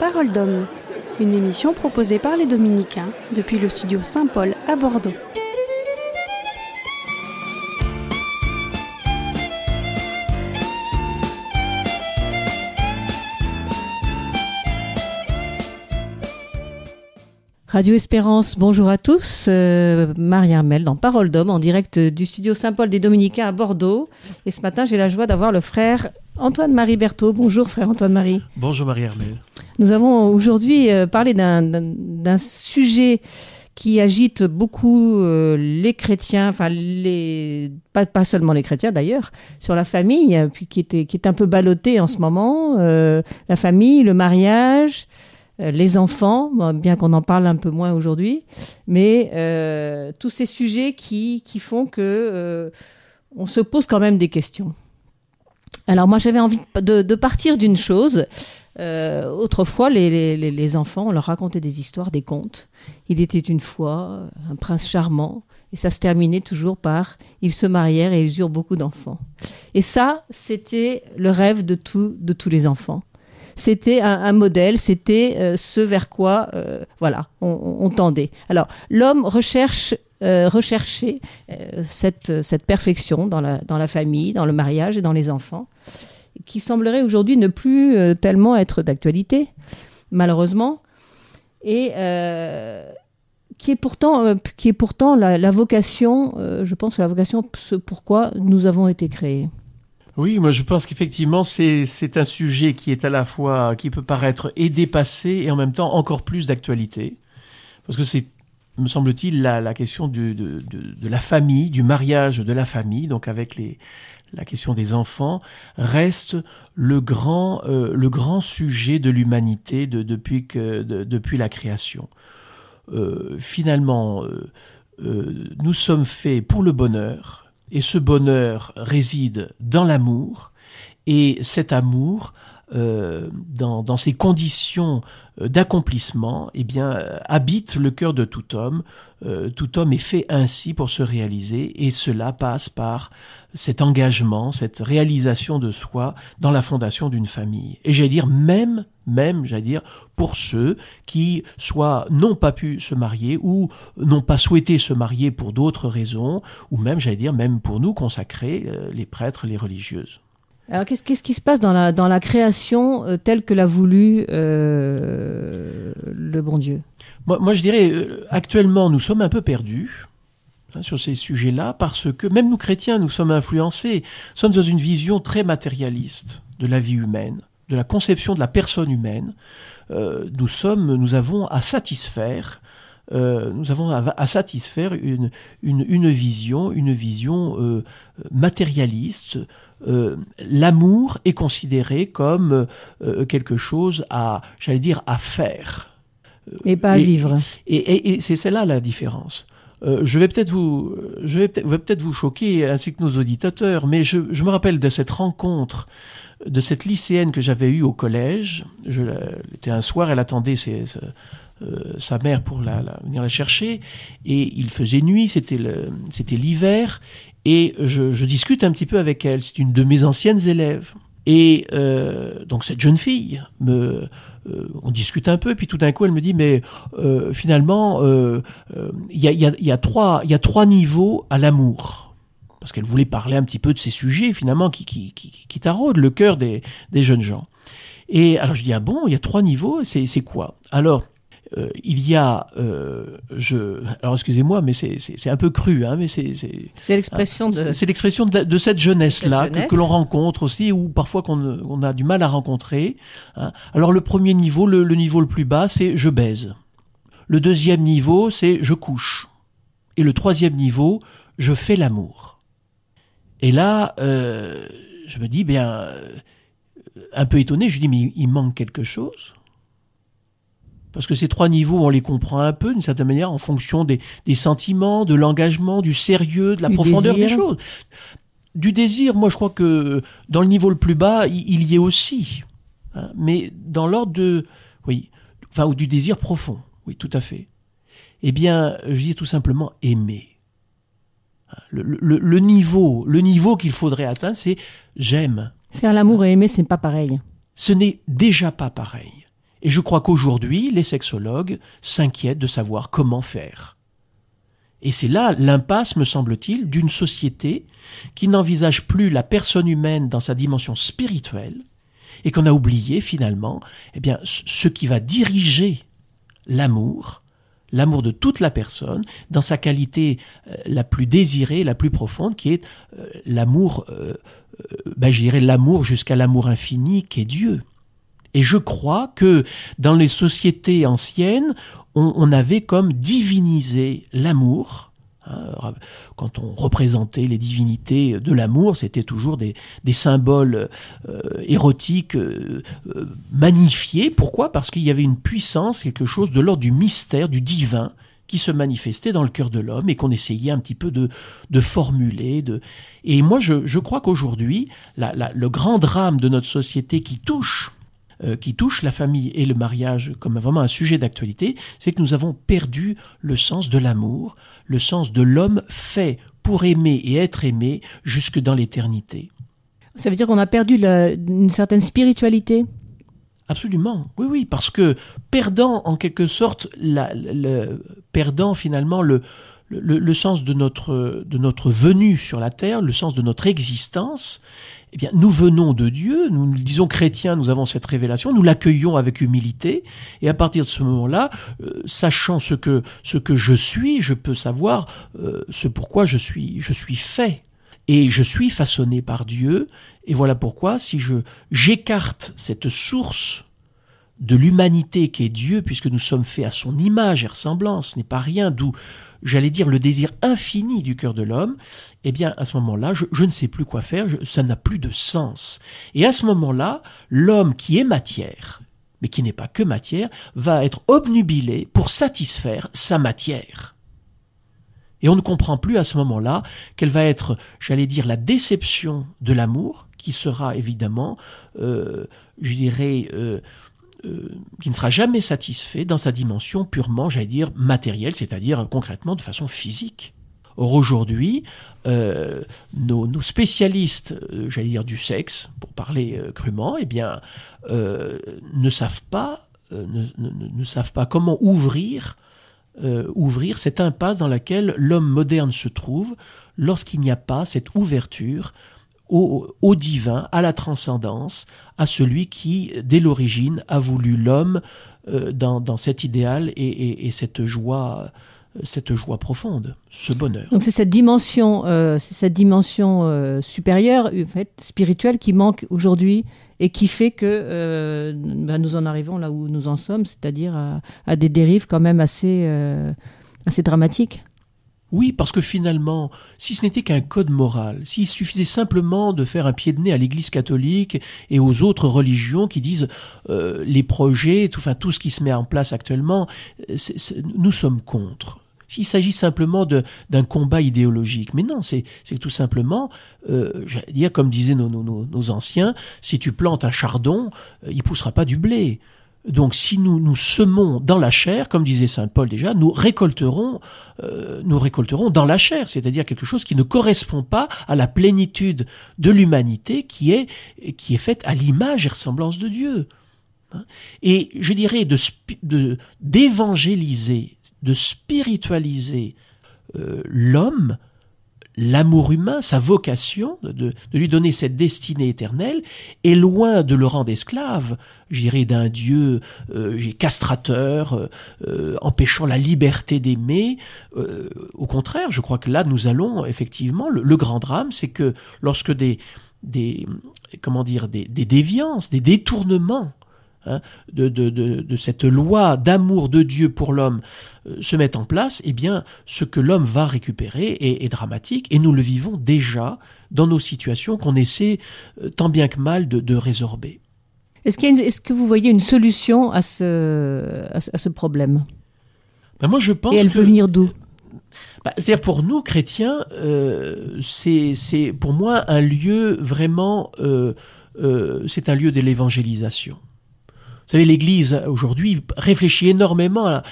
Parole d'homme, une émission proposée par les Dominicains depuis le studio Saint-Paul à Bordeaux. Radio Espérance, bonjour à tous. Euh, Marie Armel dans Parole d'homme en direct du studio Saint-Paul des Dominicains à Bordeaux. Et ce matin, j'ai la joie d'avoir le frère Antoine-Marie Berthaud. Bonjour frère Antoine-Marie. Bonjour Marie Armel. Nous avons aujourd'hui euh, parlé d'un sujet qui agite beaucoup euh, les chrétiens, enfin les pas, seulement les chrétiens d'ailleurs, sur la famille, puis qui était qui est un peu ballotté en ce moment, la famille, le mariage, euh, les enfants, bien qu'on en parle un peu moins aujourd'hui, mais euh, tous ces sujets qui, qui font que euh, on se pose quand même des questions. Alors moi j'avais envie de, partir d'une chose. Autrefois, les, enfants, on leur racontait des histoires, des contes. Il était une fois un prince charmant, et ça se terminait toujours par ils se marièrent et ils eurent beaucoup d'enfants. Et ça, c'était le rêve de, de tous les enfants c'était un, modèle, c'était euh, ce vers quoi, euh, voilà, on, tendait. Alors, l'homme recherche euh, cette, perfection dans la famille, dans le mariage et dans les enfants, qui semblerait aujourd'hui ne plus tellement être d'actualité, malheureusement, et qui est pourtant, qui est pourtant la, vocation, je pense, la vocation, ce pourquoi nous avons été créés. Oui, moi je pense qu'effectivement c'est un sujet qui est à la fois qui peut paraître et dépassé et en même temps encore plus d'actualité parce que c'est me semble-t-il la, la, question de, de, la famille, du mariage de la famille, donc avec les, la question des enfants reste le grand euh, sujet de l'humanité de, depuis la création. Euh, finalement, euh, nous sommes faits pour le bonheur et ce bonheur réside dans l'amour, et cet amour, euh, dans, dans, ses conditions euh, d'accomplissement, eh bien, euh, habite le cœur de tout homme. tout homme est fait ainsi pour se réaliser, et cela passe par cet engagement, cette réalisation de soi dans la fondation d'une famille. Et j'allais dire même, même, j'allais dire, pour ceux qui soit n'ont pas pu se marier ou n'ont pas souhaité se marier pour d'autres raisons, ou même, j'allais dire, même pour nous consacrer les prêtres, les religieuses. Alors qu'est-ce, qui se passe dans la, création euh, telle que l'a voulu euh, le bon Dieu? Moi, je dirais, euh, actuellement, nous sommes un peu perdus hein, sur ces sujets-là parce que même nous chrétiens, nous sommes influencés, nous sommes dans une vision très matérialiste de la vie humaine, de la conception de la personne humaine. nous sommes, nous avons à satisfaire nous avons à, satisfaire une, une, vision, une vision matérialiste, euh, l'amour est considéré comme euh, quelque chose à, j'allais dire, à faire. Et pas à vivre. Et, c'est celle-là la différence. Euh, je vais peut-être vous, je vais peut-être vous choquer ainsi que nos auditeurs, mais je, me rappelle de cette rencontre de cette lycéenne que j'avais eue au collège. Je, était un soir, elle attendait sa mère pour la, venir la chercher, et il faisait nuit, c'était l'hiver, et je, discute un petit peu avec elle. C'est une de mes anciennes élèves. Et euh, donc cette jeune fille, me, euh, on discute un peu, puis tout d'un coup elle me dit, mais euh, finalement, il y a, y, a, y, a trois, y a trois niveaux à l'amour. Parce qu'elle voulait parler un petit peu de ces sujets, finalement, qui, qui, qui, qui taraudent le cœur des, des jeunes gens. Et alors je dis, ah bon, il y a trois niveaux, c'est quoi? Alors, euh, il y a, euh, je, alors excusez-moi, mais c'est un peu cru, hein, mais c'est c'est l'expression de c'est l'expression de, cette jeunesse là que, l'on rencontre aussi ou parfois qu'on on a du mal à rencontrer. Hein. Alors le premier niveau, le, niveau le plus bas, c'est je baise. Le deuxième niveau, c'est je couche. Et le troisième niveau, je fais l'amour. Et là, euh, je me dis bien un peu étonné, je dis mais il manque quelque chose. Parce que ces trois niveaux, on les comprend un peu d'une certaine manière en fonction des, sentiments, de l'engagement, du sérieux, de la profondeur des choses. Du désir, moi je crois que dans le niveau le plus bas, il, y est aussi. Hein. mais dans l'ordre de... Oui, enfin, ou du désir profond. Oui, tout à fait. Eh bien, je dis tout simplement aimer. Hein. Le, niveau, le niveau qu'il faudrait atteindre, c'est j'aime. Faire l'amour et aimer, c'est pas pareil. Ce n'est déjà pas pareil. Et je crois qu'aujourd'hui, les sexologues s'inquiètent de savoir comment faire. Et c'est là l'impasse, me semble-t-il, d'une société qui n'envisage plus la personne humaine dans sa dimension spirituelle et qu'on a oublié finalement eh bien, ce qui va diriger l'amour, l'amour de toute la personne dans sa qualité euh, la plus désirée, la plus profonde, qui est euh, l'amour, euh, ben, l'amour jusqu'à l'amour infini qui est Dieu. Et je crois que dans les sociétés anciennes, on, avait comme divinisé l'amour. Hein, quand on représentait les divinités de l'amour, c'était toujours des, symboles euh, érotiques euh, euh, magnifiés. Pourquoi? Parce qu'il y avait une puissance, quelque chose de l'ordre du mystère, du divin, qui se manifestait dans le cœur de l'homme et qu'on essayait un petit peu de, de formuler. De... Et moi, je, je crois qu'aujourd'hui, le grand drame de notre société qui touche euh, qui touche la famille et le mariage comme vraiment un sujet d'actualité, c'est que nous avons perdu le sens de l'amour, le sens de l'homme fait pour aimer et être aimé jusque dans l'éternité. Ça veut dire qu'on a perdu une certaine spiritualité? Absolument, oui, oui, parce que perdant en quelque sorte, le, perdant finalement le, le, sens de notre, de notre venue sur la terre, le sens de notre existence, eh bien, nous venons de Dieu, nous disons chrétiens, nous avons cette révélation, nous l'accueillons avec humilité, et à partir de ce moment-là, euh, sachant ce que, ce que je suis, je peux savoir euh, ce pourquoi je suis, je suis fait. Et je suis façonné par Dieu, et voilà pourquoi, si je j'écarte cette source de l'humanité qui est Dieu, puisque nous sommes faits à son image et ressemblance, n'est pas rien, d'où, j'allais dire, le désir infini du cœur de l'homme, eh bien, à ce moment-là, je, ne sais plus quoi faire, ça n'a plus de sens. Et à ce moment-là, l'homme qui est matière, mais qui n'est pas que matière, va être obnubilé pour satisfaire sa matière. Et on ne comprend plus à ce moment-là quelle va être, j'allais dire, la déception de l'amour, qui sera évidemment, euh, je dirais, euh, euh, qui ne sera jamais satisfait dans sa dimension purement, j'allais dire, matérielle, c'est-à-dire concrètement de façon physique. Or aujourd'hui, euh, nos, spécialistes, euh, j'allais dire du sexe, pour parler crûment, eh bien, ne savent pas, ne, savent pas comment ouvrir, ouvrir cette impasse dans laquelle l'homme moderne se trouve lorsqu'il n'y a pas cette ouverture au, divin, à la transcendance, à celui qui, dès l'origine, a voulu l'homme euh, dans, cet idéal et, cette joie cette joie profonde, ce bonheur. Donc c'est cette dimension, euh, cette dimension euh, supérieure, en fait, spirituelle, qui manque aujourd'hui et qui fait que ben, nous en arrivons là où nous en sommes, c'est-à-dire à, à, des dérives quand même assez, assez dramatiques. Oui, parce que finalement, si ce n'était qu'un code moral, s'il suffisait simplement de faire un pied de nez à l'Église catholique et aux autres religions qui disent euh, les projets, tout, enfin tout ce qui se met en place actuellement, nous sommes contre. S'il s'agit simplement d'un combat idéologique, mais non, c'est tout simplement, euh, dire comme disaient nos, anciens, si tu plantes un chardon, euh, il poussera pas du blé. Donc si nous nous semons dans la chair, comme disait saint Paul déjà, nous récolterons, euh, nous récolterons dans la chair, c'est-à-dire quelque chose qui ne correspond pas à la plénitude de l'humanité qui est qui est faite à l'image et ressemblance de Dieu. Et je dirais de d'évangéliser, de, spiritualiser euh, l'homme l'amour humain, sa vocation, de, lui donner cette destinée éternelle, est loin de le rendre esclave, j'irai d'un Dieu euh, castrateur, euh, euh, empêchant la liberté d'aimer. Euh, au contraire, je crois que là, nous allons effectivement, le, grand drame, c'est que lorsque des, des, comment dire, des, des déviances, des détournements Hein, de, de, de, cette loi d'amour de Dieu pour l'homme euh, se met en place, eh bien, ce que l'homme va récupérer est, dramatique et nous le vivons déjà dans nos situations qu'on essaie euh, tant bien que mal de, résorber. Est-ce, est que vous voyez une solution à ce, à ce, problème? Ben Moi, je pense. Et elle peut venir d'où? Ben, C'est-à-dire pour nous chrétiens, euh, c'est, c'est pour moi un lieu vraiment, c'est un lieu de l'évangélisation. Savez, l'Église aujourd'hui réfléchit énormément à,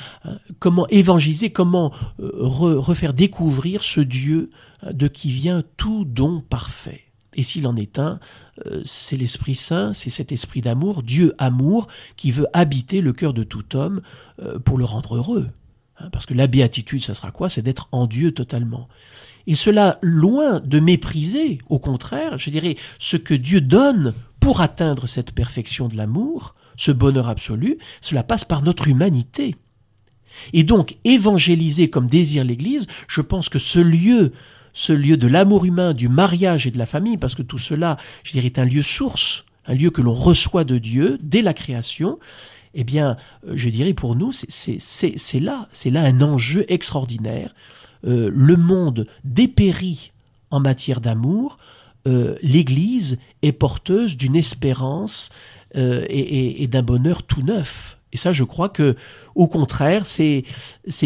comment évangéliser, comment euh, refaire découvrir ce Dieu de qui vient tout don parfait. Et s'il en est un, euh, c'est l'Esprit Saint, c'est cet esprit d'amour, Dieu amour, qui veut habiter le cœur de tout homme euh, pour le rendre heureux. Hein, parce que la béatitude, ça sera quoi? C'est d'être en Dieu totalement. Et cela, loin de mépriser, au contraire, je dirais, ce que Dieu donne pour atteindre cette perfection de l'amour, ce bonheur absolu, cela passe par notre humanité. Et donc, évangéliser comme désire l'Église, je pense que ce lieu, ce lieu de l'amour humain, du mariage et de la famille, parce que tout cela, je dirais, est un lieu source, un lieu que l'on reçoit de Dieu dès la création, eh bien, euh, je dirais pour nous, c'est là, c'est là un enjeu extraordinaire. Euh, le monde dépérit en matière d'amour, euh, l'Église est porteuse d'une espérance et d'un bonheur tout neuf. Et ça, je crois que, au contraire, c'est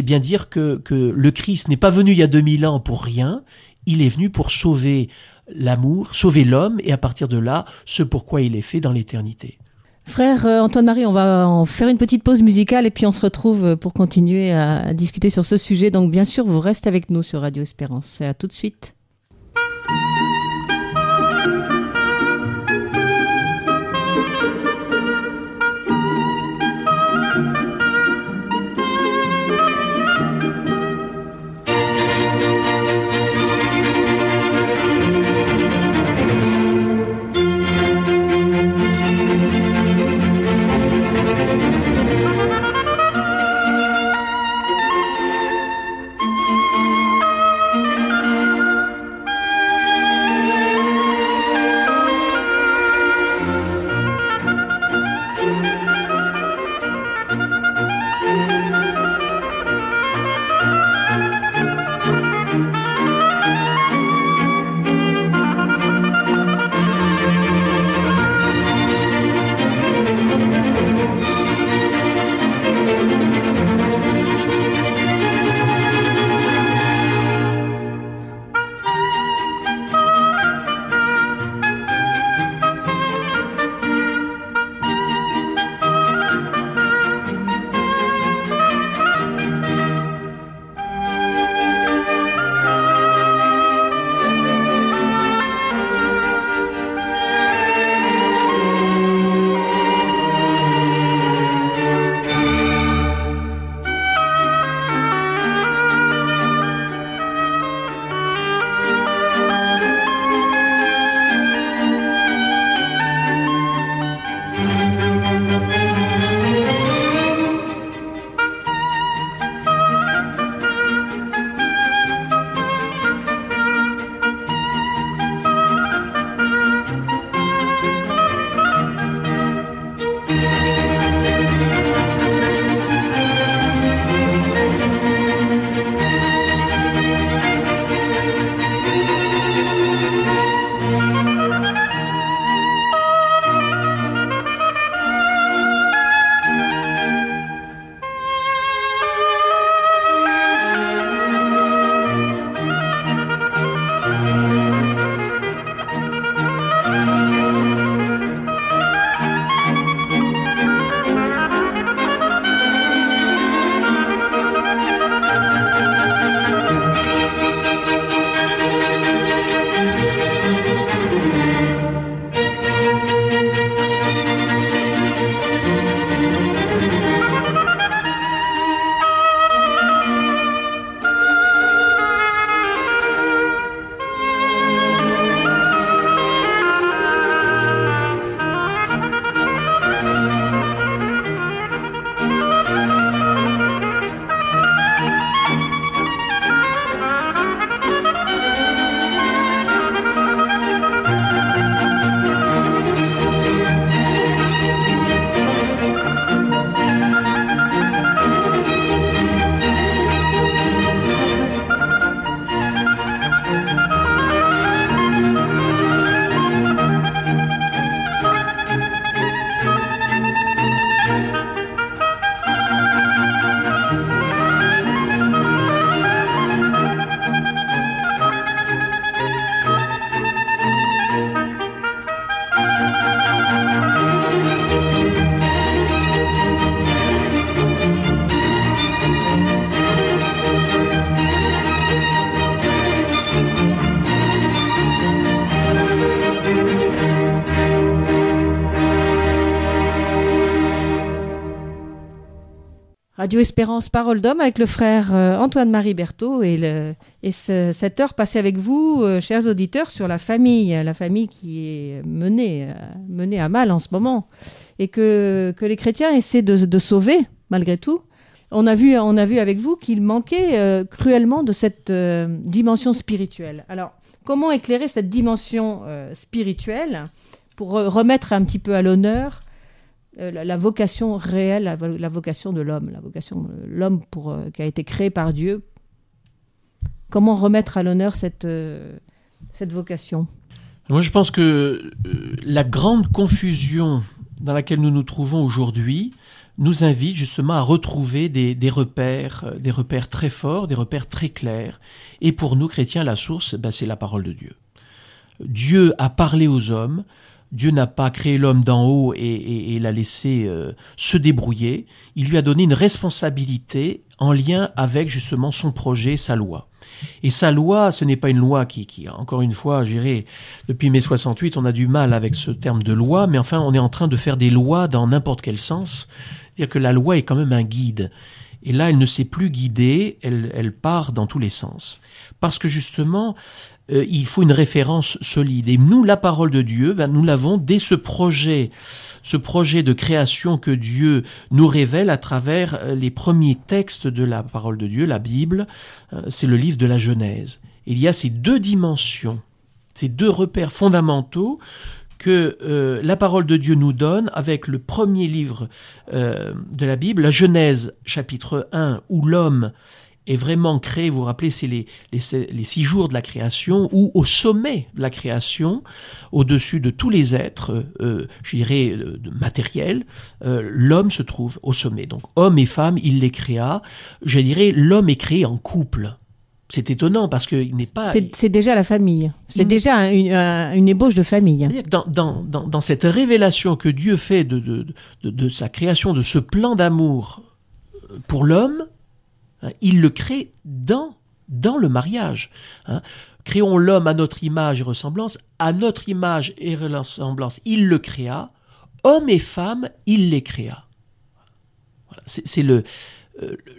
bien dire que, que le Christ n'est pas venu il y a 2000 ans pour rien. Il est venu pour sauver l'amour, sauver l'homme, et à partir de là, ce pourquoi il est fait dans l'éternité. Frère euh, Antoine Marie, on va en faire une petite pause musicale et puis on se retrouve pour continuer à discuter sur ce sujet. Donc bien sûr, vous restez avec nous sur Radio Espérance. À tout de suite. Radio Espérance Parole d'Homme avec le frère euh, Antoine-Marie Berthaud et, cette heure passée avec vous, euh, chers auditeurs, sur la famille, la famille qui est menée, euh, menée à mal en ce moment et que, que les chrétiens essaient de, sauver malgré tout. On a vu, on a vu avec vous qu'il manquait cruellement de cette dimension spirituelle. Alors, comment éclairer cette dimension spirituelle pour remettre un petit peu à l'honneur euh, la, vocation réelle, la, vocation de l'homme, la vocation de l'homme pour euh, qui a été créé par Dieu. Comment remettre à l'honneur cette, euh, cette vocation? Moi, je pense que la grande confusion dans laquelle nous nous trouvons aujourd'hui nous invite justement à retrouver des, des, repères, des repères très forts, des repères très clairs. Et pour nous, chrétiens, la source, ben, c'est la parole de Dieu. Dieu a parlé aux hommes, Dieu n'a pas créé l'homme d'en haut et, l'a laissé euh, se débrouiller. Il lui a donné une responsabilité en lien avec justement son projet, sa loi. Et sa loi, ce n'est pas une loi qui, qui encore une fois, j'irai depuis mai 68, on a du mal avec ce terme de loi, mais enfin, on est en train de faire des lois dans n'importe quel sens. C'est-à-dire que la loi est quand même un guide. Et là, elle ne s'est plus guider, elle, elle part dans tous les sens. Parce que justement, euh, il faut une référence solide. Et nous, la parole de Dieu, ben, nous l'avons dès ce projet, ce projet de création que Dieu nous révèle à travers euh, les premiers textes de la parole de Dieu, la Bible, euh, c'est le livre de la Genèse. Il y a ces deux dimensions, ces deux repères fondamentaux que la parole de Dieu nous donne avec le premier livre de la Bible, la Genèse chapitre 1, où l'homme est vraiment créé, vous vous rappelez, c'est les, les, six jours de la création, où au sommet de la création, au-dessus de tous les êtres, euh, je dirais, euh, matériels, euh, l'homme se trouve au sommet. Donc homme et femme, il les créa. Je dirais, l'homme est créé en couple. C'est étonnant parce qu'il n'est pas. C'est déjà la famille. C'est déjà une, ébauche de famille. Dans, dans, dans, dans, cette révélation que Dieu fait de, de, de, de sa création, de ce plan d'amour pour l'homme, il le crée dans, dans le mariage. Hein. Créons l'homme à notre image et ressemblance, à notre image et ressemblance, il le créa. Homme et femme, il les créa. C'est euh,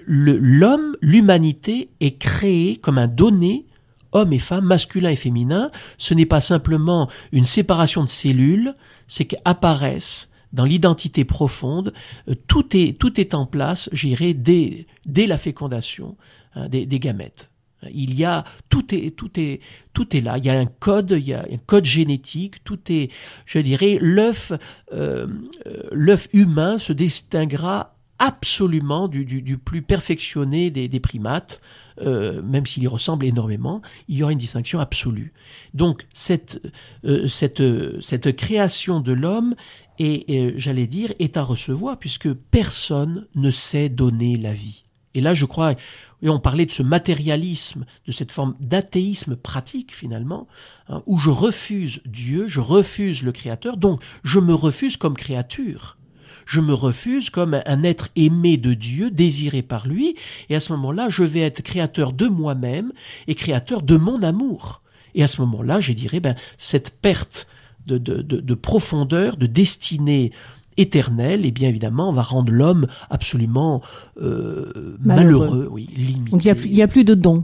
le l'homme, l'humanité est créée comme un donné, homme et femme, masculin et féminin. Ce n'est pas simplement une séparation de cellules, c'est qu'apparaissent dans l'identité profonde, euh, tout est, tout est en place, j'irai, dès, dès la fécondation hein, des, gamètes. Il y a tout est tout est tout est là. Il y a un code, il y a un code génétique. Tout est, je dirais, l'œuf euh, euh, l'œuf humain se distinguera absolument du, du, plus perfectionné des, des primates. même s'il y ressemble énormément, il y aura une distinction absolue. Donc cette, cette, cette création de l'homme et, j'allais dire, est à recevoir, puisque personne ne sait donner la vie. Et là, je crois, et on parlait de ce matérialisme, de cette forme d'athéisme pratique finalement, hein, où je refuse Dieu, je refuse le Créateur, donc je me refuse comme créature. Je me refuse comme un être aimé de Dieu, désiré par lui, et à ce moment-là, je vais être créateur de moi-même et créateur de mon amour. Et à ce moment-là, je dirais, ben, cette perte de, de, de, profondeur, de destinée éternelle, et bien évidemment, on va rendre l'homme absolument euh, malheureux. oui, limité. Donc il n'y a, plus de don.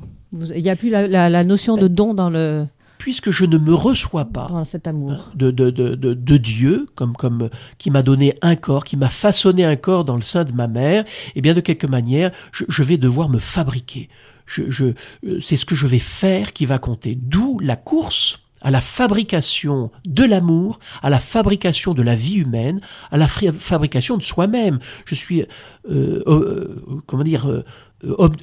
Il n'y a plus la, la, notion de don dans le puisque je ne me reçois pas dans cet amour. De, de, de, de, Dieu, comme, comme qui m'a donné un corps, qui m'a façonné un corps dans le sein de ma mère, et eh bien de quelque manière, je, je vais devoir me fabriquer. Je, je, euh, c'est ce que je vais faire qui va compter. D'où la course à la fabrication de l'amour, à la fabrication de la vie humaine, à la fabrication de soi-même. Je suis, euh, euh, comment dire, euh, euh,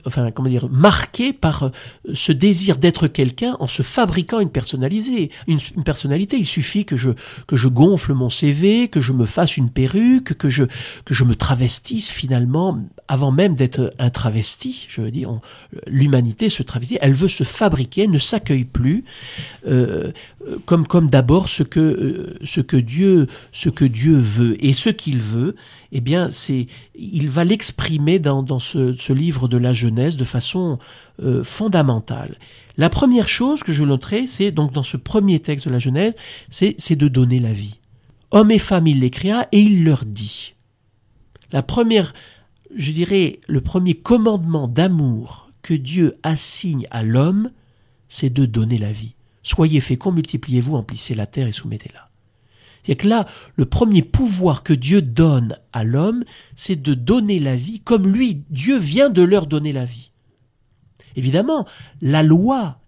enfin, comment dire, marqué par euh, ce désir d'être quelqu'un en se fabriquant une personnalité. Une, personnalité. Il suffit que je que je gonfle mon CV, que je me fasse une perruque, que je que je me travestisse finalement avant même d'être un travesti. Je veux dire, l'humanité se travestit. Elle veut se fabriquer, elle ne s'accueille plus euh, comme comme d'abord ce que ce que Dieu ce que Dieu veut et ce qu'il veut eh bien, c'est, il va l'exprimer dans, dans ce, livre de la Genèse de façon euh, fondamentale. La première chose que je noterai, c'est donc dans ce premier texte de la Genèse, c'est, de donner la vie. Hommes et femmes, il les créa et il leur dit. La première je dirais, le premier commandement d'amour que Dieu assigne à l'homme, c'est de donner la vie. Soyez féconds, multipliez-vous, emplissez la terre et soumettez-la. C'est que là, le premier pouvoir que Dieu donne à l'homme, c'est de donner la vie comme lui, Dieu vient de leur donner la vie. Évidemment, la loi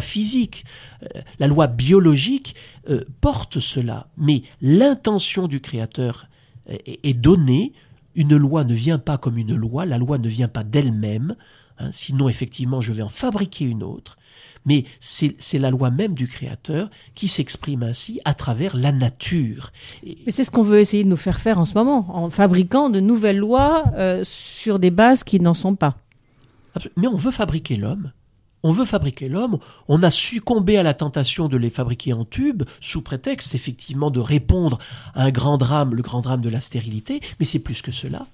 physique, euh, la loi biologique euh, porte cela, mais l'intention du Créateur est, est, donnée. Une loi ne vient pas comme une loi, la loi ne vient pas d'elle-même, hein, sinon effectivement je vais en fabriquer une autre mais c'est la loi même du Créateur qui s'exprime ainsi à travers la nature. Mais c'est ce qu'on veut essayer de nous faire faire en ce moment, en fabriquant de nouvelles lois euh, sur des bases qui n'en sont pas. Mais on veut fabriquer l'homme. On veut fabriquer l'homme, on a succombé à la tentation de les fabriquer en tube, sous prétexte effectivement de répondre à un grand drame, le grand drame de la stérilité, mais c'est plus que cela.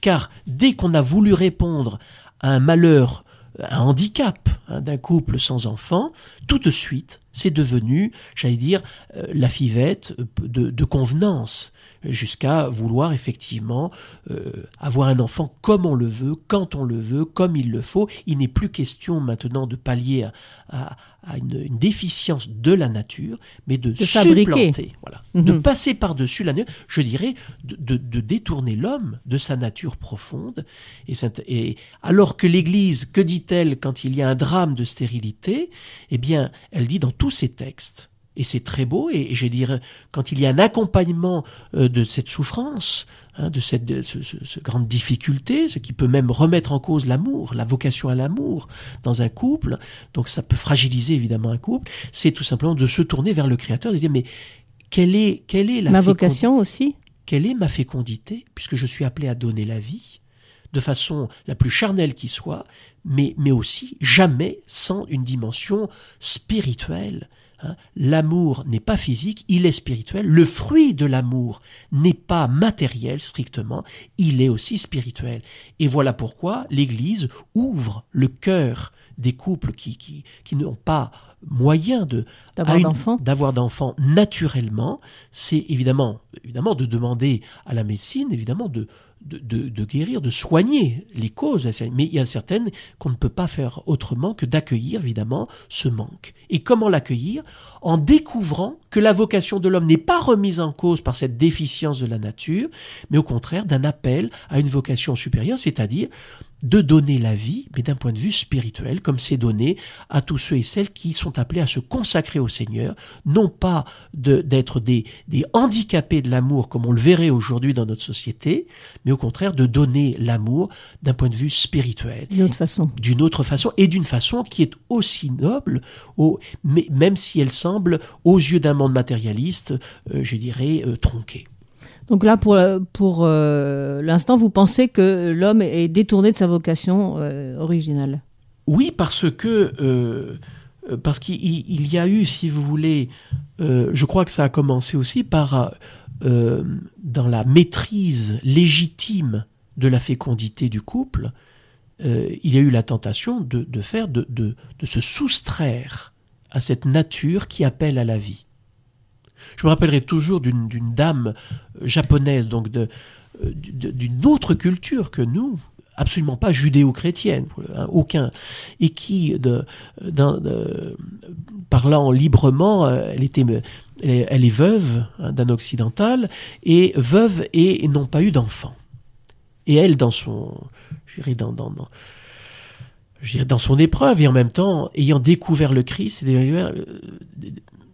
Car dès qu'on a voulu répondre à un malheur un handicap hein, d'un couple sans enfant, tout de suite, c'est devenu, j'allais dire, euh, la fivette de, de convenance jusqu'à vouloir effectivement euh, avoir un enfant comme on le veut, quand on le veut, comme il le faut. Il n'est plus question maintenant de pallier à, une, déficience de la nature, mais de, supplanter, voilà, de mhm. passer par-dessus la nature, je dirais, de, détourner l'homme de sa nature profonde. Et, et alors que l'Église, que dit-elle quand il y a un drame de stérilité? Eh bien, elle dit dans tous ses textes, et c'est très beau, et, je dire, quand il y a un accompagnement euh, de cette souffrance, hein, de cette grande difficulté, ce qui peut même remettre en cause l'amour, la vocation à l'amour dans un couple, donc ça peut fragiliser évidemment un couple, c'est tout simplement de se tourner vers le Créateur, de dire, mais quelle est, quelle est la ma vocation aussi. Quelle est ma fécondité, puisque je suis appelé à donner la vie de façon la plus charnelle qui soit, mais, mais aussi jamais sans une dimension spirituelle, l'amour n'est pas physique, il est spirituel. Le fruit de l'amour n'est pas matériel strictement, il est aussi spirituel. Et voilà pourquoi l'Église ouvre le cœur des couples qui, qui, qui n'ont pas moyen de d'avoir d'enfants naturellement, c'est évidemment évidemment de demander à la médecine évidemment de de, guérir, de soigner les causes. Mais il y a certaines qu'on ne peut pas faire autrement que d'accueillir, évidemment, ce manque. Et comment l'accueillir? En découvrant que la vocation de l'homme n'est pas remise en cause par cette déficience de la nature, mais au contraire d'un appel à une vocation supérieure, c'est-à-dire de donner la vie, mais d'un point de vue spirituel, comme c'est donné à tous ceux et celles qui sont appelés à se consacrer au Seigneur, non pas d'être des, des handicapés de l'amour comme on le verrait aujourd'hui dans notre société, mais au contraire de donner l'amour d'un point de vue spirituel. D'une autre façon. D'une autre façon, et d'une façon qui est aussi noble, au, mais, même si elle semble, aux yeux d'un monde matérialiste, euh, je dirais, euh, tronqué. Donc là, pour, pour euh, l'instant, vous pensez que l'homme est détourné de sa vocation euh, originale? Oui, parce que euh, parce qu'il y a eu, si vous voulez, je crois que ça a commencé aussi par dans la maîtrise légitime de la fécondité du couple, il y a eu la tentation de, faire de, de, de se soustraire à cette nature qui appelle à la vie. Je me rappellerai toujours d'une dame japonaise, donc euh, d'une autre culture que nous, absolument pas judéo-chrétienne, hein, aucun, et qui, parlant librement, euh, elle était, elle est, veuve hein, d'un occidental et veuve et, n'ont pas eu d'enfant. Et elle, dans son, dirais dans, dans, dans son épreuve et en même temps ayant découvert le Christ, euh,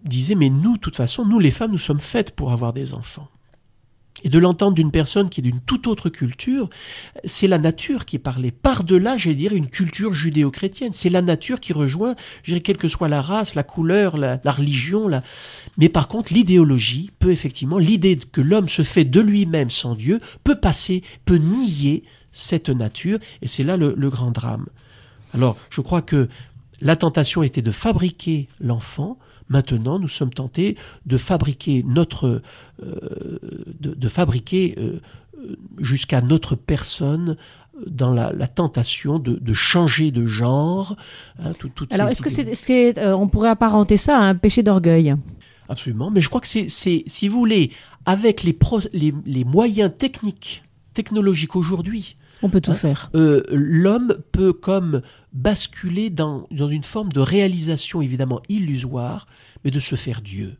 disait mais nous, de toute façon, nous les femmes, nous sommes faites pour avoir des enfants. Et de l'entendre d'une personne qui est d'une toute autre culture, c'est la nature qui parlée. Par-delà, j'allais dire, une culture judéo-chrétienne. C'est la nature qui rejoint, je dirais, quelle que soit la race, la couleur, la, religion. La... Mais par contre, l'idéologie peut effectivement, l'idée que l'homme se fait de lui-même sans Dieu, peut passer, peut nier cette nature. Et c'est là le grand drame. Alors, je crois que la tentation était de fabriquer l'enfant, Maintenant, nous sommes tentés de fabriquer notre, euh, de, fabriquer euh, jusqu'à notre personne dans la, tentation de, changer de genre. Hein, Alors, est-ce que c'est, euh, on pourrait apparenter ça à un péché d'orgueil? Absolument, mais je crois que c'est, si vous voulez, avec les, les, les moyens techniques technologique aujourd'hui. On peut tout Hein faire. Euh, L'homme peut comme basculer dans, dans une forme de réalisation évidemment illusoire, mais de se faire Dieu.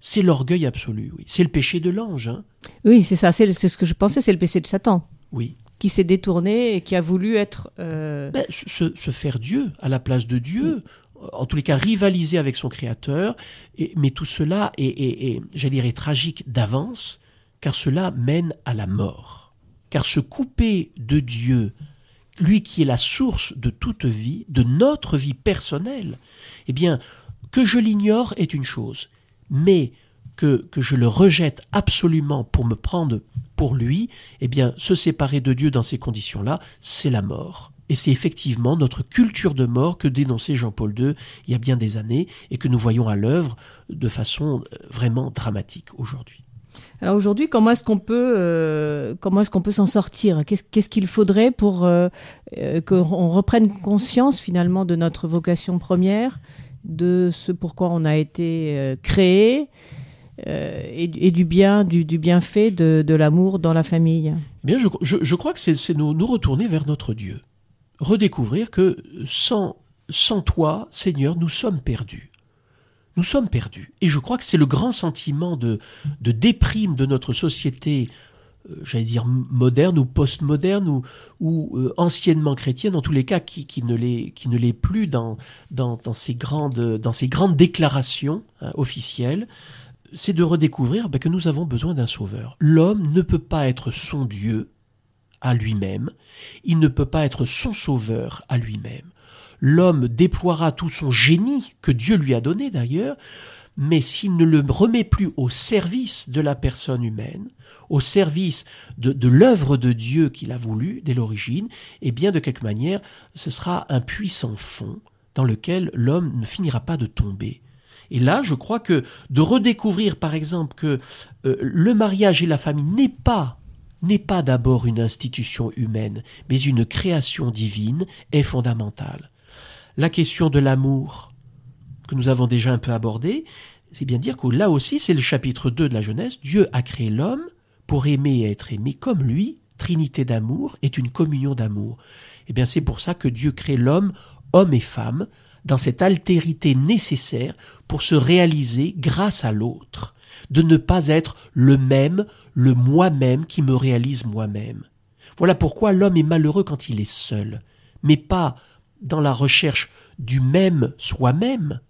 C'est l'orgueil absolu, oui. C'est le péché de l'ange, hein. Oui, c'est ça. C'est ce que je pensais. C'est le péché de Satan Oui. qui s'est détourné et qui a voulu être. euh, Ben, se, se faire Dieu à la place de Dieu, en tous les cas rivaliser avec son Créateur, et, mais tout cela est, est- est, j'allais dire, est tragique d'avance, car cela mène à la mort. Car se couper de Dieu, lui qui est la source de toute vie, de notre vie personnelle, eh bien, que je l'ignore est une chose, mais que, je le rejette absolument pour me prendre pour lui, eh bien, se séparer de Dieu dans ces conditions-là, c'est la mort. Et c'est effectivement notre culture de mort que dénonçait Jean-Paul II il y a bien des années et que nous voyons à l'œuvre de façon euh, vraiment dramatique aujourd'hui. Alors aujourd'hui, comment est-ce qu'on peut, euh, comment est-ce qu'on peut s'en sortir? Qu'est-ce qu'il faudrait pour euh, euh, qu'on reprenne conscience finalement de notre vocation première, de ce pourquoi on a été créé et, du bien, du, bienfait de, l'amour dans la famille? Eh Bien, je, crois que c'est nous, nous retourner vers notre Dieu. Redécouvrir que sans, sans toi, Seigneur, nous sommes perdus. Nous sommes perdus. Et je crois que c'est le grand sentiment de, déprime de notre société, euh, j'allais dire moderne ou postmoderne ou, euh, anciennement chrétienne, en tous les cas qui, ne l'est plus dans, dans ces grandes déclarations hein, officielles c'est de redécouvrir ben, que nous avons besoin d'un sauveur. L'homme ne peut pas être son Dieu à lui-même, il ne peut pas être son sauveur à lui-même. L'homme déploiera tout son génie, que Dieu lui a donné d'ailleurs, mais s'il ne le remet plus au service de la personne humaine, au service de, de l'œuvre de Dieu qu'il a voulu dès l'origine, eh bien de quelque manière, ce sera un puissant fond dans lequel l'homme ne finira pas de tomber. Et là, je crois que de redécouvrir, par exemple, que euh, le mariage et la famille n'est pas n'est pas d'abord une institution humaine, mais une création divine est fondamentale. La question de l'amour, que nous avons déjà un peu abordée, c'est bien dire que là aussi, c'est le chapitre 2 de la Genèse, Dieu a créé l'homme pour aimer et être aimé comme lui, trinité d'amour est une communion d'amour. Eh bien, c'est pour ça que Dieu crée l'homme, homme et femme, dans cette altérité nécessaire pour se réaliser grâce à l'autre, de ne pas être le même, le moi-même qui me réalise moi-même. Voilà pourquoi l'homme est malheureux quand il est seul, mais pas dans la recherche du même soi-même,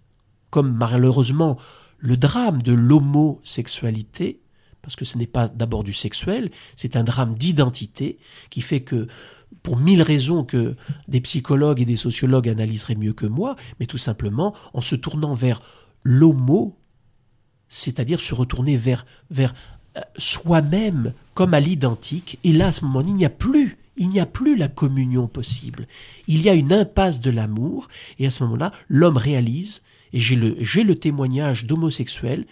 comme malheureusement le drame de l'homosexualité, parce que ce n'est pas d'abord du sexuel, c'est un drame d'identité qui fait que pour mille raisons que des psychologues et des sociologues analyseraient mieux que moi, mais tout simplement en se tournant vers l'homo, c'est-à-dire se retourner vers, euh, soi-même comme à l'identique, et là à ce moment il n'y a plus il n'y a plus la communion possible. Il y a une impasse de l'amour, et à ce moment-là, l'homme réalise, et j'ai le, j'ai le témoignage d'homosexuels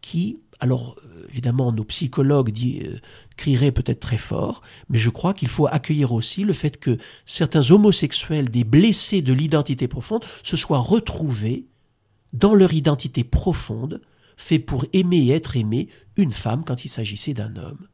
qui, alors évidemment, nos psychologues euh, crieraient peut-être très fort, mais je crois qu'il faut accueillir aussi le fait que certains homosexuels, des blessés de l'identité profonde, se soient retrouvés dans leur identité profonde, fait pour aimer et être aimé une femme quand il s'agissait d'un homme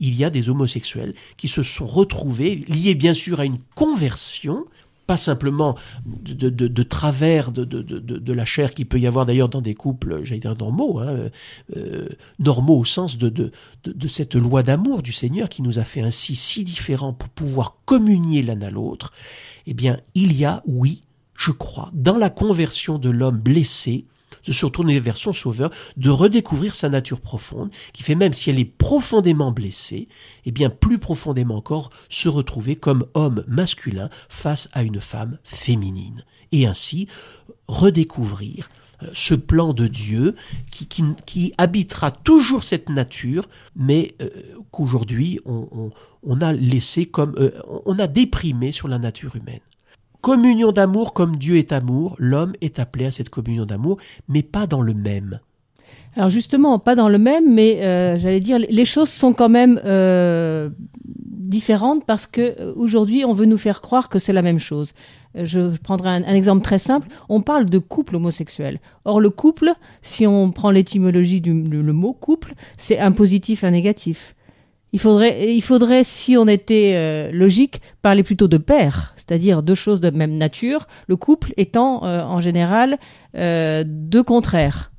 il y a des homosexuels qui se sont retrouvés, liés bien sûr à une conversion, pas simplement de, travers de, la chair qui peut y avoir d'ailleurs dans des couples, j'allais dire normaux, hein, euh, normaux au sens de, cette loi d'amour du Seigneur qui nous a fait ainsi si différents pour pouvoir communier l'un à l'autre, eh bien il y a, oui, je crois, dans la conversion de l'homme blessé, de se retourner vers son sauveur, de redécouvrir sa nature profonde, qui fait même si elle est profondément blessée, et bien plus profondément encore se retrouver comme homme masculin face à une femme féminine. Et ainsi redécouvrir ce plan de Dieu qui, qui, habitera toujours cette nature, mais euh, qu'aujourd'hui on, on, on, a laissé comme euh, on a déprimé sur la nature humaine. Communion d'amour comme Dieu est amour, l'homme est appelé à cette communion d'amour, mais pas dans le même. Alors justement, pas dans le même, mais euh, j'allais dire, les choses sont quand même euh, différentes parce que aujourd'hui, on veut nous faire croire que c'est la même chose. Je prendrai un, exemple très simple. On parle de couple homosexuel. Or, le couple, si on prend l'étymologie du mot couple, c'est un positif, un négatif. Il faudrait, il faudrait, si on était euh, logique, parler plutôt de pair, c'est-à-dire deux choses de même nature, le couple étant euh, en général euh, deux contraires.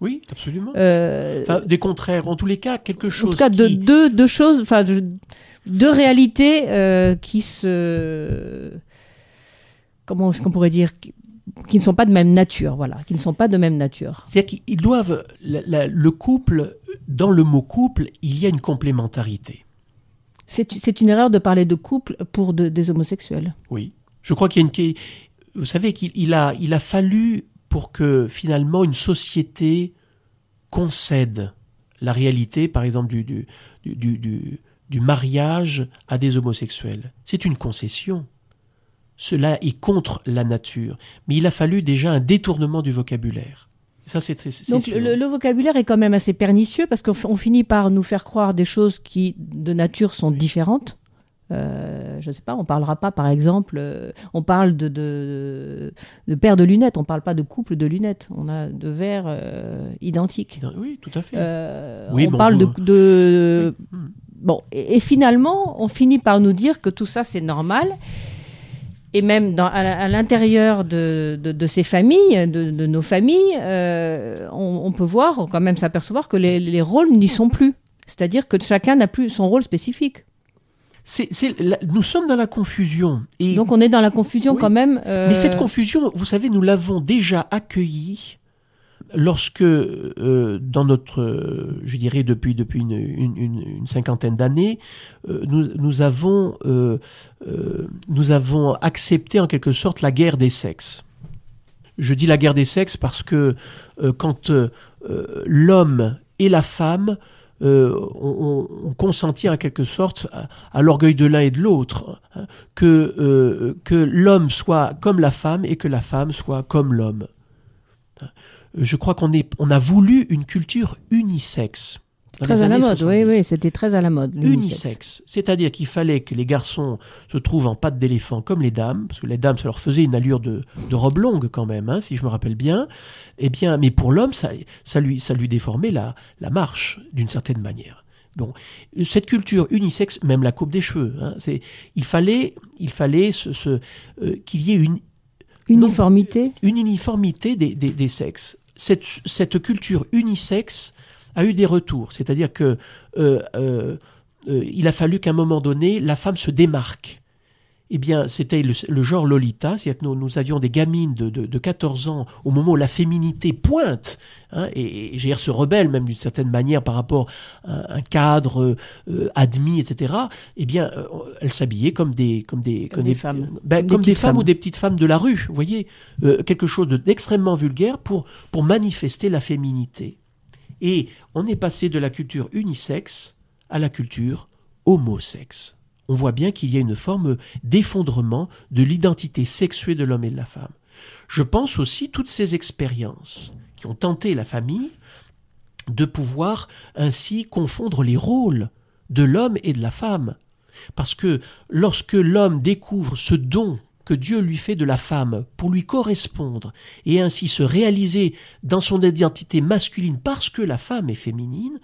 Oui, absolument. Enfin, des contraires, en tous les cas, quelque chose. en tout cas, de, deux, deux choses, enfin, de- deux réalités qui se. Comment est-ce qu'on pourrait dire qui, qui ne sont pas de même nature, voilà, qui ne sont pas de même nature. C'est-à-dire qu'ils doivent. la- la- le couple, dans le mot couple, il y a une complémentarité. C'est une erreur de parler de couple pour de- des homosexuels. Oui. Je crois qu'il y a une. Vous savez qu'il il a, il a fallu pour que finalement une société concède la réalité, par exemple, du, du- du- du mariage à des homosexuels. C'est une concession. Cela est contre la nature. Mais il a fallu déjà un détournement du vocabulaire. Ça, c'est Donc le, le vocabulaire est quand même assez pernicieux parce qu'on finit par nous faire croire des choses qui de nature sont différentes. Euh, je sais pas, on parlera pas par exemple, euh, on parle de, de, de paire de lunettes, on parle pas de couple de lunettes, on a de verres euh, identiques. Oui, tout à fait. Oui, on bon, parle de, vous- de- Oui. Bon et, et finalement on finit par nous dire que tout ça c'est normal et même dans, à, à l'intérieur de, de, de ces familles, de, de nos familles, euh, on, on peut voir quand même s'apercevoir que les, les rôles n'y sont plus. C'est-à-dire que chacun n'a plus son rôle spécifique. C'est- c'est la- nous sommes dans la confusion. Et Donc on est dans la confusion Oui. quand même. euh, Mais cette confusion, vous savez, nous l'avons déjà accueillie lorsque, euh, dans notre, euh, je dirais depuis, une, cinquantaine d'années, euh, nous, nous, avons, nous avons accepté en quelque sorte la guerre des sexes. Je dis la guerre des sexes parce que quand l'homme et la femme euh, ont, ont- ont consenti en quelque sorte à, à l'orgueil de l'un et de l'autre, hein, que, que l'homme soit comme la femme et que la femme soit comme l'homme. Je crois qu'on est, on a voulu une culture unisexe. très à la mode. Oui, 70 oui, c'était très à la mode. unisexe. C'est-à-dire qu'il fallait que les garçons se trouvent en pattes d'éléphant comme les dames, parce que les dames, ça leur faisait une allure de, de robe longue quand même, hein, si je me rappelle bien. Eh bien, mais pour l'homme, ça, ça, lui, ça lui déformait la, la marche d'une certaine manière. Bon, cette culture unisexe, même la coupe des cheveux, hein, c'est, il fallait, il fallait ce, ce, euh, qu'il y ait une, Uniformité. une uniformité des, des, des sexes. Cette, culture unisexe a eu des retours, c'est-à-dire que euh, euh, euh, a fallu qu'à un moment donné, la femme se démarque. Eh bien, c'était le, le genre Lolita, c'est-à-dire que nous, nous avions des gamines de, de, de 14 ans au moment où la féminité pointe, hein, et, et se rebelle même d'une certaine manière par rapport à un cadre euh, admis, etc. Eh bien, euh, elles s'habillaient comme des, comme des, Comme des femmes. ben, Comme des, femmes, femmes. ou des petites femmes de la rue, vous voyez, euh, quelque chose de- d'extrêmement vulgaire pour, pour manifester la féminité. Et on est passé de la culture unisexe à la culture homosexe. On voit bien qu'il y a une forme d'effondrement de l'identité sexuée de l'homme et de la femme. Je pense aussi toutes ces expériences qui ont tenté la famille de pouvoir ainsi confondre les rôles de l'homme et de la femme. Parce que lorsque l'homme découvre ce don que Dieu lui fait de la femme pour lui correspondre et ainsi se réaliser dans son identité masculine parce que la femme est féminine,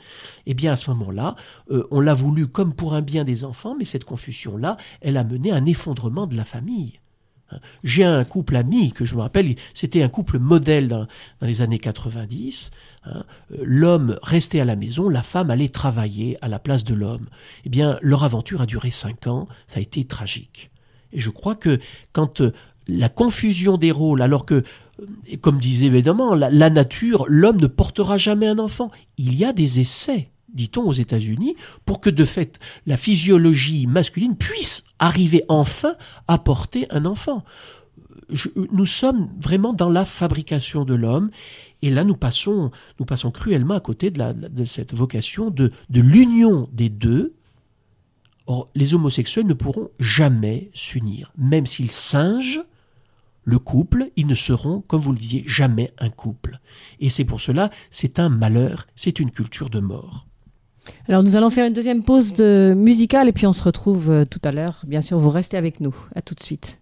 eh bien à ce moment-là, euh, on l'a voulu comme pour un bien des enfants, mais cette confusion-là, elle a mené à un effondrement de la famille. Hein. J'ai un couple ami que je me rappelle, c'était un couple modèle dans, les années 90. hein. Euh, L'homme restait à la maison, la femme allait travailler à la place de l'homme. Eh bien, leur aventure a duré cinq ans, ça a été tragique. Et je crois que quand euh, la confusion des rôles, alors que, euh, comme disait évidemment, la, nature, l'homme ne portera jamais un enfant. Il y a des essais, dit-on aux États-Unis, pour que de fait la physiologie masculine puisse arriver enfin à porter un enfant. Nous sommes vraiment dans la fabrication de l'homme. Et là, nous passons, nous passons cruellement à côté de, cette vocation de l'union des deux, Or, les homosexuels ne pourront jamais s'unir. Même s'ils singent le couple, ils ne seront, comme vous le disiez, jamais un couple. Et c'est pour cela, c'est un malheur, c'est une culture de mort. Alors nous allons faire une deuxième pause musicale et puis on se retrouve euh, tout à l'heure. Bien sûr, vous restez avec nous. À tout de suite.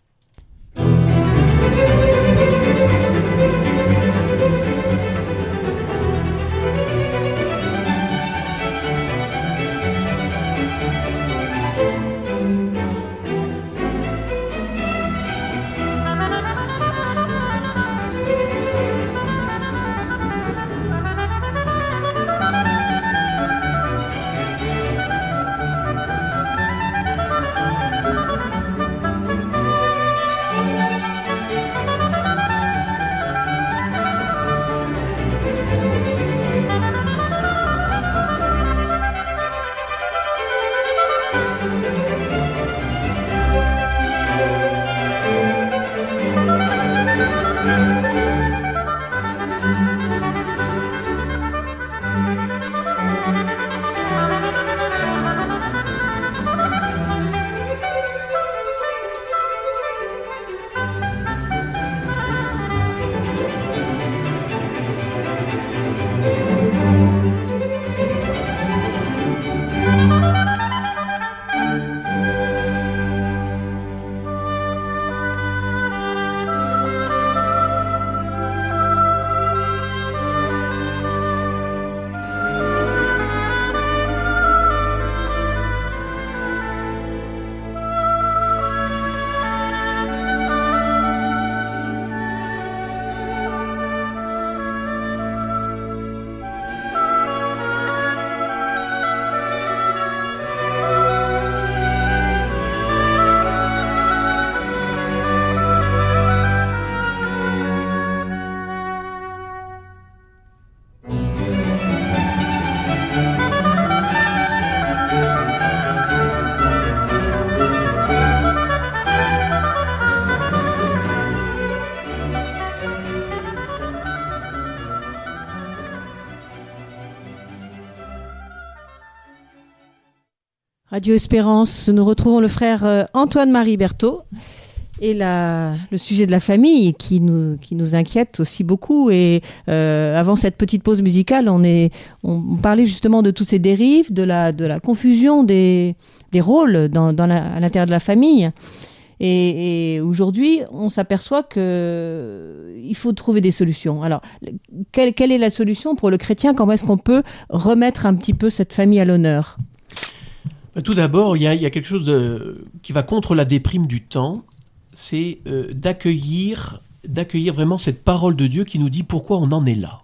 Radio Espérance, nous retrouvons le frère euh, Antoine-Marie Berthaud et la, le sujet de la famille qui nous, qui nous inquiète aussi beaucoup. Et euh, avant cette petite pause musicale, on, est, on parlait justement de toutes ces dérives, de la, de la confusion des, des rôles dans, dans à l'intérieur de la famille. Et, et aujourd'hui, on s'aperçoit que il faut trouver des solutions. Alors, quelle, quelle est la solution pour le chrétien? Comment est-ce qu'on peut remettre un petit peu cette famille à l'honneur? Tout d'abord, il y, a, quelque chose qui va contre la déprime du temps, c'est euh, d'accueillir, d'accueillir vraiment cette parole de Dieu qui nous dit pourquoi on en est là.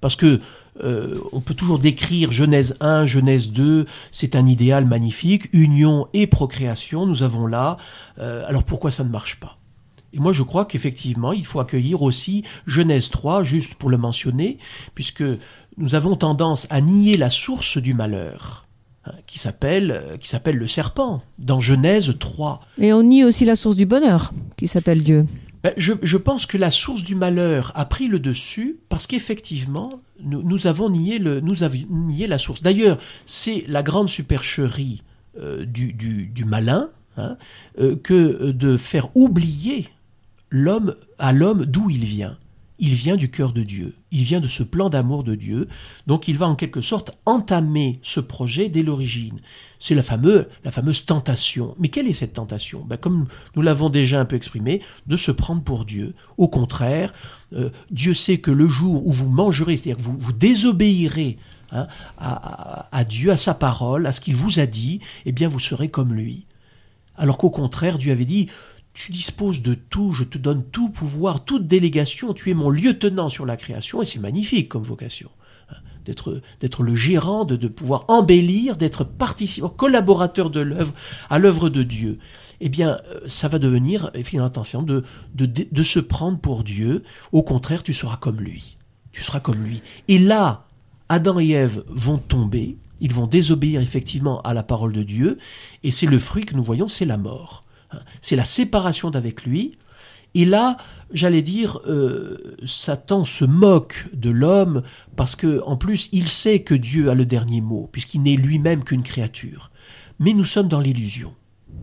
Parce que euh, on peut toujours décrire Genèse 1, Genèse 2, c'est un idéal magnifique, union et procréation, nous avons là. Euh, alors pourquoi ça ne marche pas? Et moi, je crois qu'effectivement, il faut accueillir aussi Genèse 3, juste pour le mentionner, puisque nous avons tendance à nier la source du malhur Hein, qui s'appelle qui s'appelle le serpent dans Genèse 3. Et on nie aussi la source du bonheur qui s'appelle Dieu. Ben, je, je, pense que la source du malheur a pris le dessus parce qu'effectivement nous, nous, avons nié le nous avons nié la source. D'ailleurs c'est la grande supercherie euh, du, du, du, malin hein, euh, que de faire oublier l'homme à l'homme d'où il vient il vient du cœur de Dieu, il vient de ce plan d'amour de Dieu, donc il va en quelque sorte entamer ce projet dès l'origine. C'est la, fameuse, la fameuse tentation. Mais quelle est cette tentation? Ben, Comme nous l'avons déjà un peu exprimé, de se prendre pour Dieu. Au contraire, euh, Dieu sait que le jour où vous mangerez, c'est-à-dire que vous, vous désobéirez hein, à, à Dieu, à sa parole, à ce qu'il vous a dit, eh bien vous serez comme lui. Alors qu'au contraire, Dieu avait dit, tu disposes de tout, je te donne tout pouvoir, toute délégation, tu es mon lieutenant sur la création, et c'est magnifique comme vocation. Hein, d'être, d'être le gérant, de, pouvoir embellir, d'être participant, collaborateur de l'œuvre, à l'œuvre de Dieu. Eh bien, euh, ça va devenir, finalement, attention, de, de, de se prendre pour Dieu. Au contraire, tu seras comme lui. Tu seras comme lui. Et là, Adam et Ève vont tomber, ils vont désobéir effectivement à la parole de Dieu, et c'est le fruit que nous voyons, c'est la mort. C'est la séparation d'avec lui. Et là, j'allais dire, euh, Satan se moque de l'homme parce que, en plus, il sait que Dieu a le dernier mot, puisqu'il n'est lui-même qu'une créature. Mais nous sommes dans l'illusion.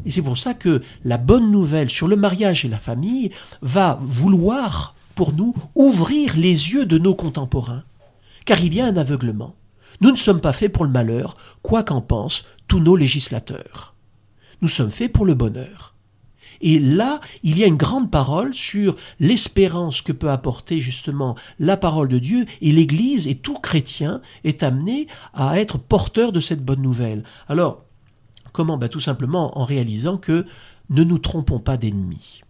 Et c'est pour ça que la bonne nouvelle sur le mariage et la famille va vouloir, pour nous, ouvrir les yeux de nos contemporains. Car il y a un aveuglement. Nous ne sommes pas faits pour le malheur, quoi qu'en pensent tous nos législateurs. Nous sommes faits pour le bonheur. Et là, il y a une grande parole sur l'espérance que peut apporter justement la parole de Dieu et l'Église et tout chrétien est amené à être porteur de cette bonne nouvelle. Alors, comment? Ben, Tout simplement en réalisant que ne nous trompons pas d'ennemis.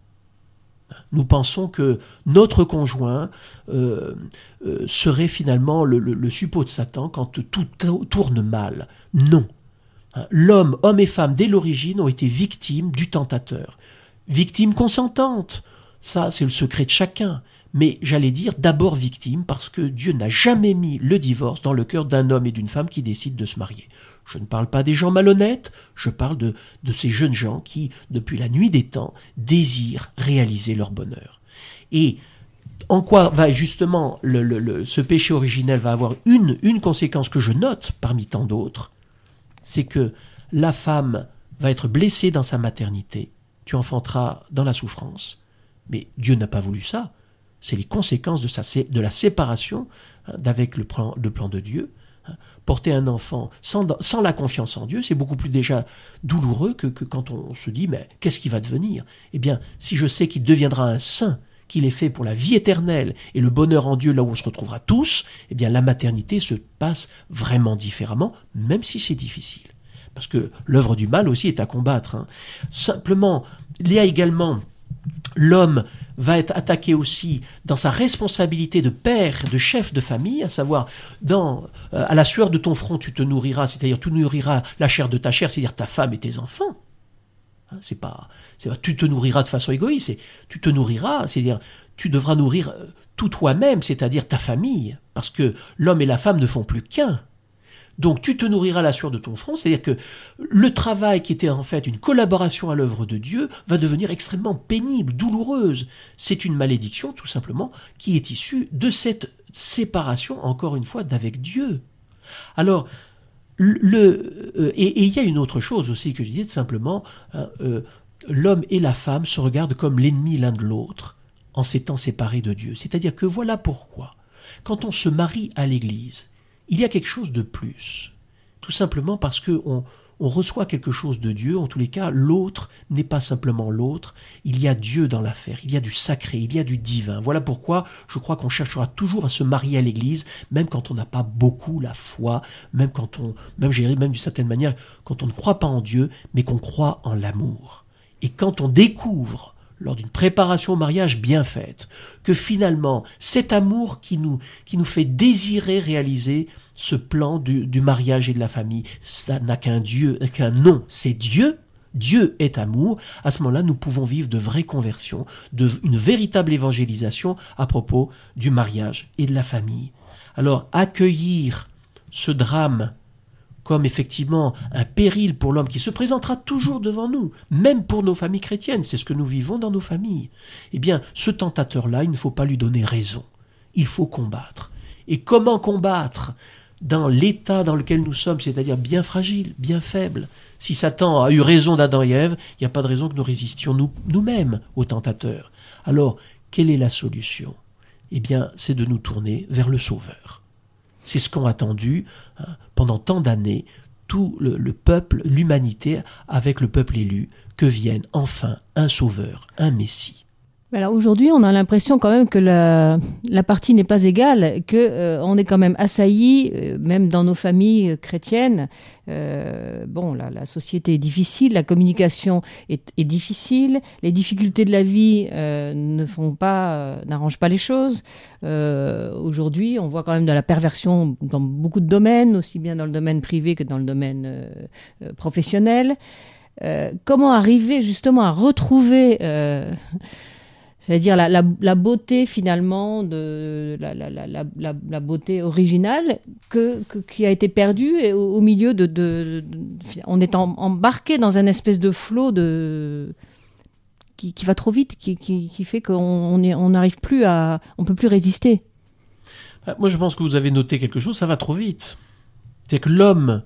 Nous pensons que notre conjoint euh, euh, serait finalement le, le, suppôt de Satan quand tout tourne mal. Non. L'homme, homme et femme, dès l'origine, ont été victimes du tentateur victime consentante. Ça, c'est le secret de chacun. mais j'allais dire d'abord victime, parce que Dieu n'a jamais mis le divorce dans le cœur d'un homme et d'une femme qui décident de se marier. Je ne parle pas des gens malhonnêtes, je parle de, de ces jeunes gens qui, depuis la nuit des temps, désirent réaliser leur bonheur. Et en quoi va justement le, ce péché originel va avoir une, une conséquence que je note parmi tant d'autres, c'est que la femme va être blessée dans sa maternité, tu enfanteras dans la souffrance. Mais Dieu n'a pas voulu ça. C'est les conséquences de, la séparation hein, d'avec le plan, de Dieu. Hein. Porter un enfant sans, sans la confiance en Dieu, c'est beaucoup plus déjà douloureux que, que quand on se dit mais qu'est-ce qui va devenir? Eh bien, si je sais qu'il deviendra un saint, qu'il est fait pour la vie éternelle et le bonheur en Dieu là où on se retrouvera tous, eh bien la maternité se passe vraiment différemment, même si c'est difficile. Parce que l'œuvre du mal aussi est à combattre. Hein. Simplement, il y a également l'homme va être attaqué aussi dans sa responsabilité de père, de chef de famille, à savoir dans euh, à la sueur de ton front tu te nourriras, c'est-à-dire tu nourriras la chair de ta chair, c'est-à-dire ta femme et tes enfants. Hein, c'est pas, c'est pas tu te nourriras de façon égoïste, tu te nourriras, c'est-à-dire tu devras nourrir euh, tout toi-même, c'est-à-dire ta famille, parce que l'homme et la femme ne font plus qu'un. Donc tu te nourriras la sueur de ton front, c'est-à-dire que le travail qui était en fait une collaboration à l'œuvre de Dieu va devenir extrêmement pénible, douloureuse. C'est une malédiction tout simplement qui est issue de cette séparation, encore une fois, d'avec Dieu. Alors, le, euh, et, il y a une autre chose aussi que je dis, simplement, hein, euh, l'homme et la femme se regardent comme l'ennemi l'un de l'autre en s'étant séparés de Dieu. C'est-à-dire que voilà pourquoi, quand on se marie à l'Église, il y a quelque chose de plus. Tout simplement parce que on, reçoit quelque chose de Dieu, en tous les cas, l'autre n'est pas simplement l'autre, il y a Dieu dans l'affaire, il y a du sacré, il y a du divin. Voilà pourquoi je crois qu'on cherchera toujours à se marier à l'Église, même quand on n'a pas beaucoup la foi, même quand on, même j'ai même d'une certaine manière, quand on ne croit pas en Dieu, mais qu'on croit en l'amour. Et quand on découvre lors d'une préparation au mariage bien faite, que finalement cet amour qui nous, qui nous fait désirer réaliser ce plan du, mariage et de la famille, ça n'a qu'un Dieu, qu'un nom, c'est Dieu. Dieu est amour. À ce moment-là, nous pouvons vivre de vraies conversions, de, une véritable évangélisation à propos du mariage et de la famille. Alors, accueillir ce drame comme effectivement un péril pour l'homme qui se présentera toujours devant nous, même pour nos familles chrétiennes, c'est ce que nous vivons dans nos familles, eh bien, ce tentateur-là, il ne faut pas lui donner raison, il faut combattre. Et comment combattre dans l'état dans lequel nous sommes, c'est-à-dire bien fragile, bien faible? Si Satan a eu raison d'Adam et Ève, il n'y a pas de raison que nous résistions nous, nous-mêmes au tentateur. Alors, quelle est la solution? Eh bien, c'est de nous tourner vers le Sauveur. C'est ce qu'ont attendu hein, pendant tant d'années tout le, peuple, l'humanité, avec le peuple élu, que vienne enfin un sauveur, un Messie. Alors aujourd'hui, on a l'impression quand même que la, partie n'est pas égale, que euh, on est quand même assailli, euh, même dans nos familles chrétiennes. Euh, bon, la, société est difficile, la communication est, difficile, les difficultés de la vie ne font pas, n'arrangent pas les choses. aujourd'hui, on voit quand même de la perversion dans beaucoup de domaines, aussi bien dans le domaine privé que dans le domaine professionnel. comment arriver justement à retrouver c'est-à-dire la, la, beauté finalement de la, beauté originale qui a été perdue au, milieu de, on est embarqué dans un espèce de flot de qui, va trop vite, qui, fait qu'on on n'arrive plus à, on peut plus résister. Ah, moi, je pense que vous avez noté quelque chose. Ça va trop vite. C'est que l'homme,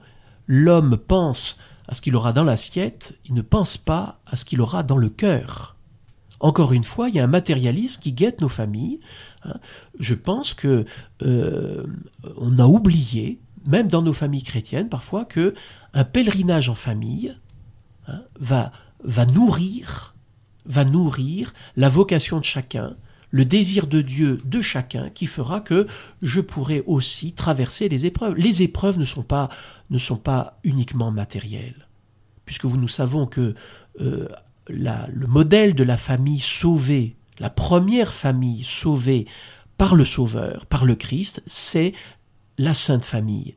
l'homme pense à ce qu'il aura dans l'assiette. Il ne pense pas à ce qu'il aura dans le cœur. Encore une fois, il y a un matérialisme qui guette nos familles. Hein. Je pense que euh, on a oublié, même dans nos familles chrétiennes, parfois que un pèlerinage en famille hein, va, nourrir, va nourrir la vocation de chacun, le désir de Dieu de chacun, qui fera que je pourrai aussi traverser les épreuves. Les épreuves ne sont pas, ne sont pas uniquement matérielles, puisque nous savons que euh, le modèle de la famille sauvée, la première famille sauvée par le Sauveur, par le Christ, c'est la Sainte Famille.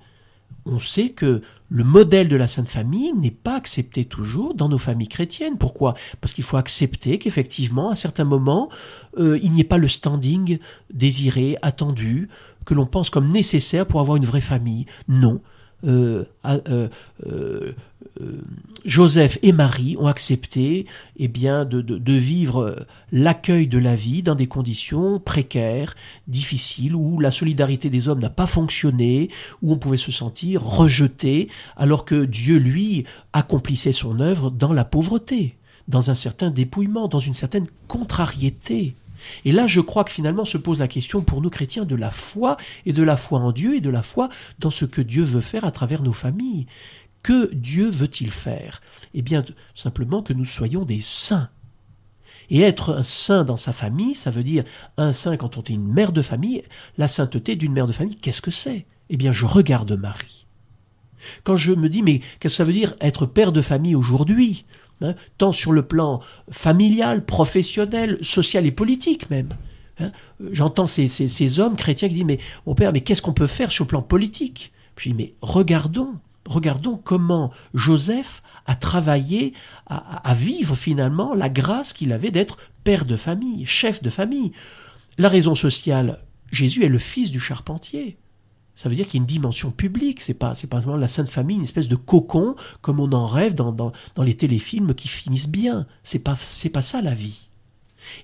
on sait que le modèle de la Sainte Famille n'est pas accepté toujours dans nos familles chrétiennes. Pourquoi? Parce qu'il faut accepter qu'effectivement, à certains moments, euh, il n'y ait pas le standing désiré, attendu, que l'on pense comme nécessaire pour avoir une vraie famille. Non. Euh, euh, Joseph et Marie ont accepté eh bien, de, vivre l'accueil de la vie dans des conditions précaires, difficiles, où la solidarité des hommes n'a pas fonctionné, où on pouvait se sentir rejeté, alors que Dieu, lui, accomplissait son œuvre dans la pauvreté, dans un certain dépouillement, dans une certaine contrariété. Et là, je crois que finalement se pose la question pour nous chrétiens de la foi, et de la foi en Dieu, et de la foi dans ce que Dieu veut faire à travers nos familles. Que Dieu veut-il faire? Eh bien, simplement que nous soyons des saints. Et être un saint dans sa famille, ça veut dire un saint quand on est une mère de famille. La sainteté d'une mère de famille, qu'est-ce que c'est? Eh bien, je regarde Marie. Quand je me dis, mais qu'est-ce que ça veut dire être père de famille aujourd'hui? Hein, Tant sur le plan familial, professionnel, social et politique même. Hein J'entends ces, ces, hommes chrétiens qui disent, mais mon père, mais qu'est-ce qu'on peut faire sur le plan politique? Je dis, mais regardons regardons comment Joseph a travaillé à, vivre finalement la grâce qu'il avait d'être père de famille, chef de famille. La raison sociale, Jésus est le fils du charpentier. Ça veut dire qu'il y a une dimension publique. C'est pas, pas seulement la Sainte Famille, une espèce de cocon comme on en rêve dans, les téléfilms qui finissent bien. C'est pas, pas ça la vie.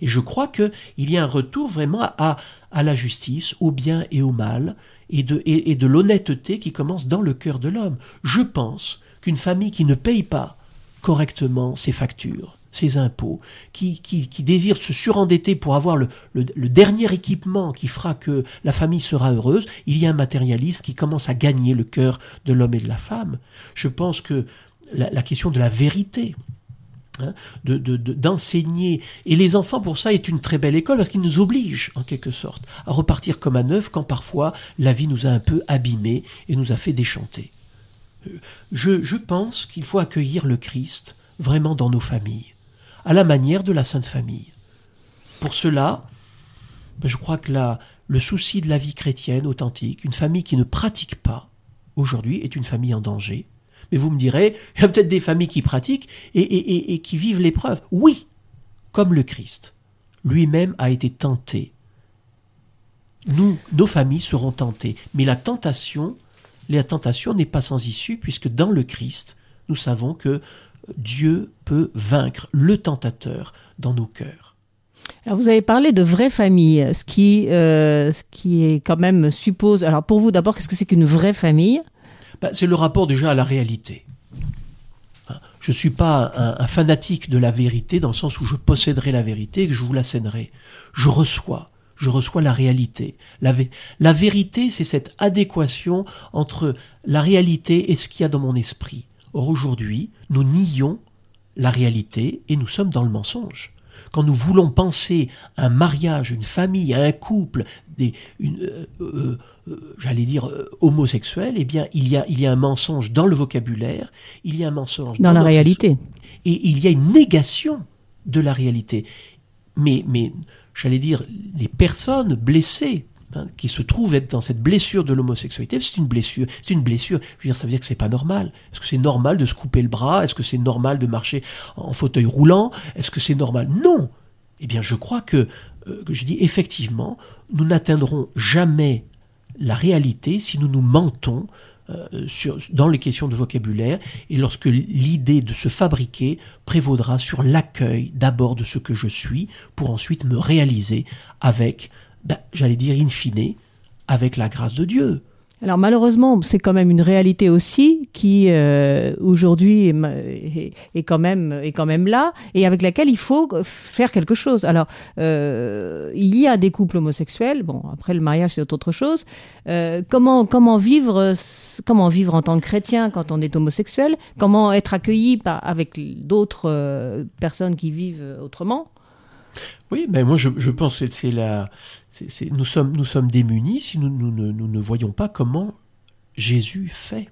Et je crois qu'il y a un retour vraiment à la justice, au bien et au mal, et de, et, de l'honnêteté qui commence dans le cœur de l'homme. Je pense qu'une famille qui ne paye pas correctement ses factures, ses impôts, qui, qui, qui désire se surendetter pour avoir le, le, dernier équipement qui fera que la famille sera heureuse, il y a un matérialisme qui commence à gagner le cœur de l'homme et de la femme. Je pense que la question de la vérité, Hein, d'enseigner. et les enfants, pour ça, est une très belle école parce qu'ils nous obligent, en quelque sorte, à repartir comme à neuf quand parfois la vie nous a un peu abîmés et nous a fait déchanter. Euh, je, je pense qu'il faut accueillir le Christ vraiment dans nos familles, à la manière de la Sainte Famille. Pour cela, ben, je crois que le souci de la vie chrétienne authentique, une famille qui ne pratique pas, aujourd'hui, est une famille en danger mais vous me direz, il y a peut-être des familles qui pratiquent et, qui vivent l'épreuve. Oui, comme le Christ. Lui-même a été tenté. Nous, nos familles seront tentées. Mais la tentation, n'est pas sans issue, puisque dans le Christ, nous savons que Dieu peut vaincre le tentateur dans nos cœurs. Alors vous avez parlé de vraie famille, ce qui, euh, ce qui est quand même suppose. Alors pour vous d'abord, qu'est-ce que c'est qu'une vraie famille? Bah, c'est le rapport déjà à la réalité. Hein, je ne suis pas un, fanatique de la vérité dans le sens où je posséderai la vérité et que je vous l'assènerai. Je reçois, je reçois la réalité. La, la vérité, c'est cette adéquation entre la réalité et ce qu'il y a dans mon esprit. Or aujourd'hui, nous nions la réalité et nous sommes dans le mensonge quand nous voulons penser un mariage, une famille, un couple, des, une, euh, euh, euh, j'allais dire homosexuel, eh bien, il y a, il y a un mensonge dans le vocabulaire, il y a un mensonge dans, la réalité, et il y a une négation de la réalité. Mais, mais j'allais dire, les personnes blessées Hein, qui se trouve être dans cette blessure de l'homosexualité, c'est une blessure. C'est une blessure. Je veux dire, ça veut dire que c'est pas normal. Est-ce que c'est normal de se couper le bras? Est-ce que c'est normal de marcher en fauteuil roulant? Est-ce que c'est normal? Non. Eh bien, je crois que, euh, que je dis effectivement, nous n'atteindrons jamais la réalité si nous nous mentons euh, dans les questions de vocabulaire et lorsque l'idée de se fabriquer prévaudra sur l'accueil d'abord de ce que je suis pour ensuite me réaliser avec ben, j'allais dire in fine, avec la grâce de Dieu. Alors malheureusement, c'est quand même une réalité aussi qui euh, aujourd'hui est, quand même est quand même là et avec laquelle il faut faire quelque chose. Alors euh, il y a des couples homosexuels. Bon, après le mariage c'est autre chose. Euh, comment comment vivre comment vivre en tant que chrétien quand on est homosexuel? Comment être accueilli par, avec d'autres personnes qui vivent autrement? Oui, mais moi je, pense que c'est la, nous, sommes, nous sommes démunis si nous, ne voyons pas comment Jésus fait.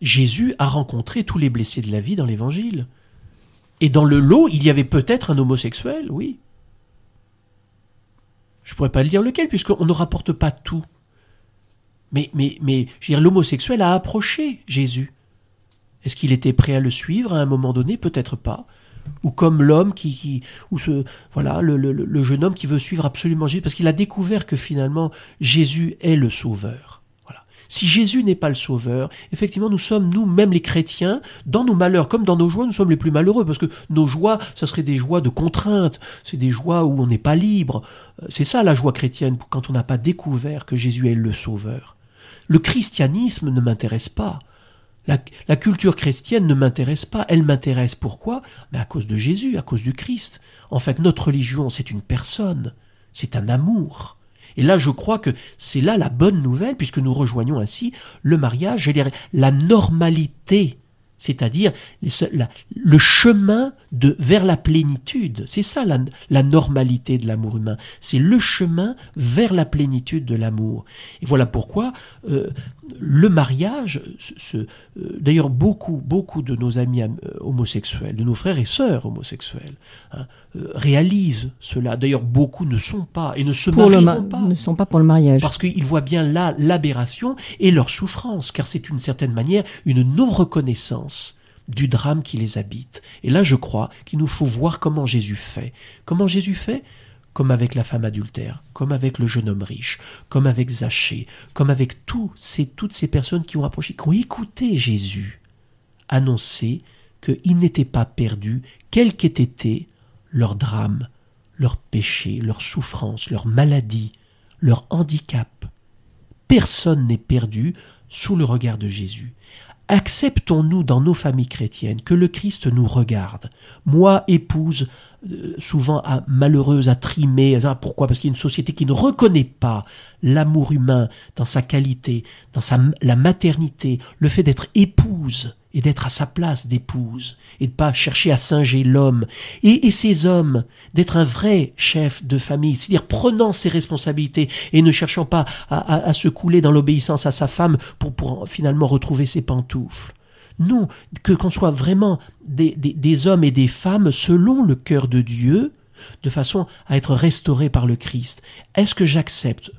Jésus a rencontré tous les blessés de la vie dans l'Évangile. Et dans le lot, il y avait peut-être un homosexuel, oui. Je pourrais pas le dire lequel, puisqu'on ne rapporte pas tout. Mais, mais, mais l'homosexuel a approché Jésus. Est-ce qu'il était prêt à le suivre à un moment donné? Peut-être pas. Ou comme l'homme qui, ou ce, voilà, le, le, le jeune homme qui veut suivre absolument Jésus parce qu'il a découvert que finalement Jésus est le Sauveur. Voilà. Si Jésus n'est pas le Sauveur, effectivement, nous sommes nous-mêmes les chrétiens, dans nos malheurs comme dans nos joies, nous sommes les plus malheureux parce que nos joies, ça serait des joies de contrainte, c'est des joies où on n'est pas libre. C'est ça la joie chrétienne quand on n'a pas découvert que Jésus est le Sauveur. Le christianisme ne m'intéresse pas. La, culture chrétienne ne m'intéresse pas. Elle m'intéresse pourquoi? Mais à cause de Jésus, à cause du Christ. En fait, notre religion, c'est une personne, c'est un amour. Et là, je crois que c'est là la bonne nouvelle, puisque nous rejoignons ainsi le mariage et la normalité c'est-à-dire le chemin de, vers la plénitude. C'est ça la, normalité de l'amour humain. C'est le chemin vers la plénitude de l'amour. Et voilà pourquoi euh, le mariage, euh, d'ailleurs beaucoup, beaucoup de nos amis euh, homosexuels, de nos frères et sœurs homosexuels, hein, réalisent cela. D'ailleurs beaucoup ne sont pas et ne se marieront pas. Ne sont pas pour le mariage. Parce qu'ils voient bien là l'aberration et leur souffrance, car c'est d'une certaine manière une non-reconnaissance du drame qui les habite. Et là, je crois qu'il nous faut voir comment Jésus fait. Comment Jésus fait? Comme avec la femme adultère, comme avec le jeune homme riche, comme avec Zachée, comme avec tous ces, toutes ces personnes qui ont approché, qui ont écouté Jésus annoncer qu'ils n'étaient pas perdus, quel qu'ait été leur drame, leur péché, leur souffrance, leur maladie, leur handicap. Personne n'est perdu sous le regard de Jésus. Acceptons-nous dans nos familles chrétiennes que le Christ nous regarde. Moi, épouse, euh, souvent malheureuse, à. Pourquoi? Parce qu'il y a une société qui ne reconnaît pas l'amour humain dans sa qualité, dans sa, la maternité, le fait d'être épouse et d'être à sa place d'épouse, et de pas chercher à singer l'homme, et, et ces hommes, d'être un vrai chef de famille, c'est-à-dire prenant ses responsabilités et ne cherchant pas à, se couler dans l'obéissance à sa femme pour, pour finalement retrouver ses pantoufles. Non, que qu'on soit vraiment des, des, des hommes et des femmes selon le cœur de Dieu, de façon à être restaurés par le Christ. Est-ce que j'accepte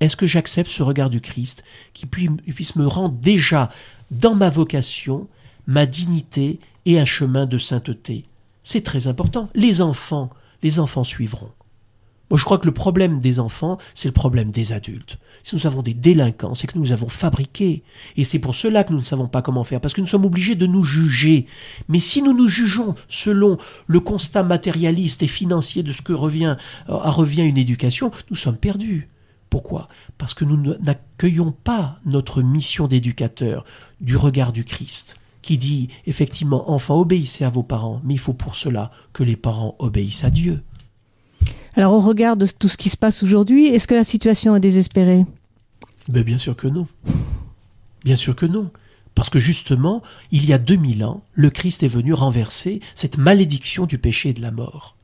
est-ce que j'accepte ce regard du Christ qui puisse me rendre déjà dans ma vocation, ma dignité et un chemin de sainteté. C'est très important. Les enfants, les enfants suivront. Moi, je crois que le problème des enfants, c'est le problème des adultes. Si nous avons des délinquants, c'est que nous avons fabriqué. Et c'est pour cela que nous ne savons pas comment faire, parce que nous sommes obligés de nous juger. Mais si nous nous jugeons selon le constat matérialiste et financier de ce que revient, euh, revient une éducation, nous sommes perdus. Pourquoi? Parce que nous n'accueillons pas notre mission d'éducateur du regard du Christ, qui dit effectivement, enfants, obéissez à vos parents, mais il faut pour cela que les parents obéissent à Dieu. Alors au regard de tout ce qui se passe aujourd'hui, est-ce que la situation est désespérée? Mais Bien sûr que non. Bien sûr que non. Parce que justement, il y a 2000 ans, le Christ est venu renverser cette malédiction du péché et de la mort.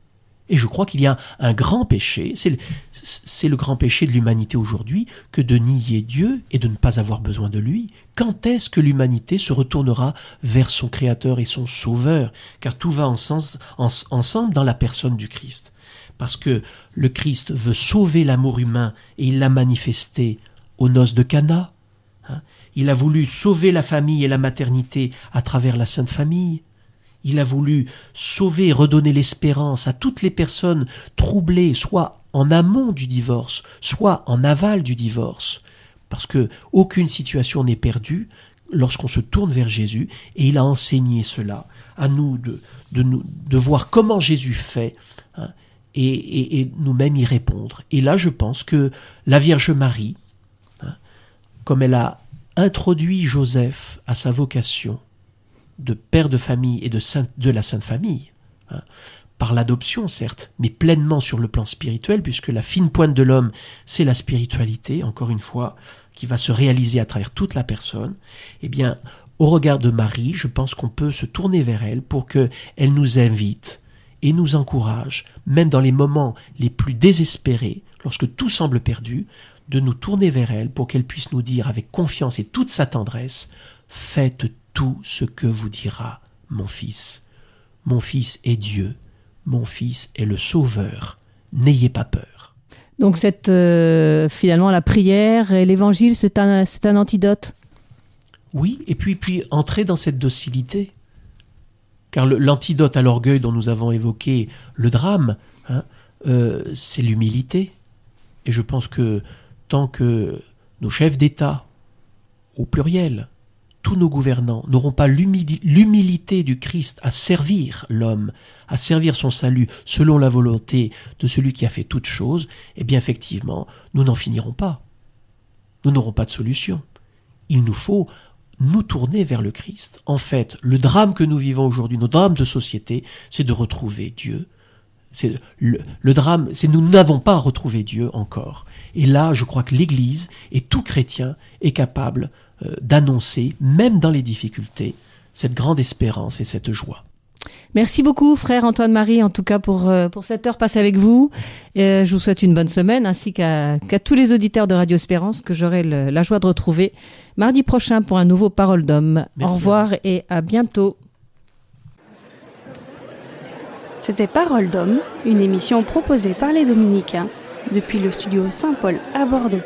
Et je crois qu'il y a un grand péché, c'est le, grand péché de l'humanité aujourd'hui, que de nier Dieu et de ne pas avoir besoin de lui. Quand est-ce que l'humanité se retournera vers son Créateur et son Sauveur? Car tout va ensemble dans la personne du Christ. Parce que le Christ veut sauver l'amour humain et il l'a manifesté aux noces de Cana. Hein. il a voulu sauver la famille et la maternité à travers la Sainte Famille. Il a voulu sauver redonner l'espérance à toutes les personnes troublées, soit en amont du divorce, soit en aval du divorce. Parce que aucune situation n'est perdue lorsqu'on se tourne vers Jésus, et il a enseigné cela à nous de, de, voir comment Jésus fait, hein, et, et, nous-mêmes y répondre. Et là, je pense que la Vierge Marie, hein, comme elle a introduit Joseph à sa vocation, de père de famille et de, de la Sainte Famille, hein, par l'adoption certes, mais pleinement sur le plan spirituel, puisque la fine pointe de l'homme, c'est la spiritualité, encore une fois, qui va se réaliser à travers toute la personne, eh bien, au regard de Marie, je pense qu'on peut se tourner vers elle pour que elle nous invite et nous encourage, même dans les moments les plus désespérés, lorsque tout semble perdu, de nous tourner vers elle pour qu'elle puisse nous dire avec confiance et toute sa tendresse, faites tout ce que vous dira mon fils. Mon fils est Dieu, mon fils est le Sauveur, n'ayez pas peur. Donc cette, euh, finalement, la prière et l'évangile, c'est un, c'est un antidote? Oui, et puis, puis entrer dans cette docilité. Car le- l'antidote à l'orgueil dont nous avons évoqué le drame, hein, euh, c'est l'humilité. Et je pense que tant que nos chefs d'État, au pluriel, tous nos gouvernants n'auront pas l'humili- l'humilité du Christ à servir l'homme, à servir son salut selon la volonté de celui qui a fait toutes choses, eh bien effectivement, nous n'en finirons pas. Nous n'aurons pas de solution. Il nous faut nous tourner vers le Christ. En fait, le drame que nous vivons aujourd'hui, notre drame de société, c'est de retrouver Dieu. C'est le, drame, c'est nous n'avons pas retrouvé Dieu encore. Et là, je crois que l'Église et tout chrétien est capable d'annoncer, même dans les difficultés, cette grande espérance et cette joie. Merci beaucoup, frère Antoine-Marie, en tout cas pour, euh, pour cette heure passée avec vous. Euh, je vous souhaite une bonne semaine, ainsi qu'à tous les auditeurs de Radio Espérance que j'aurai la joie de retrouver mardi prochain pour un nouveau Parole d'homme. Au revoir et à bientôt. C'était Parole d'homme, une émission proposée par les Dominicains depuis le studio Saint-Paul à Bordeaux.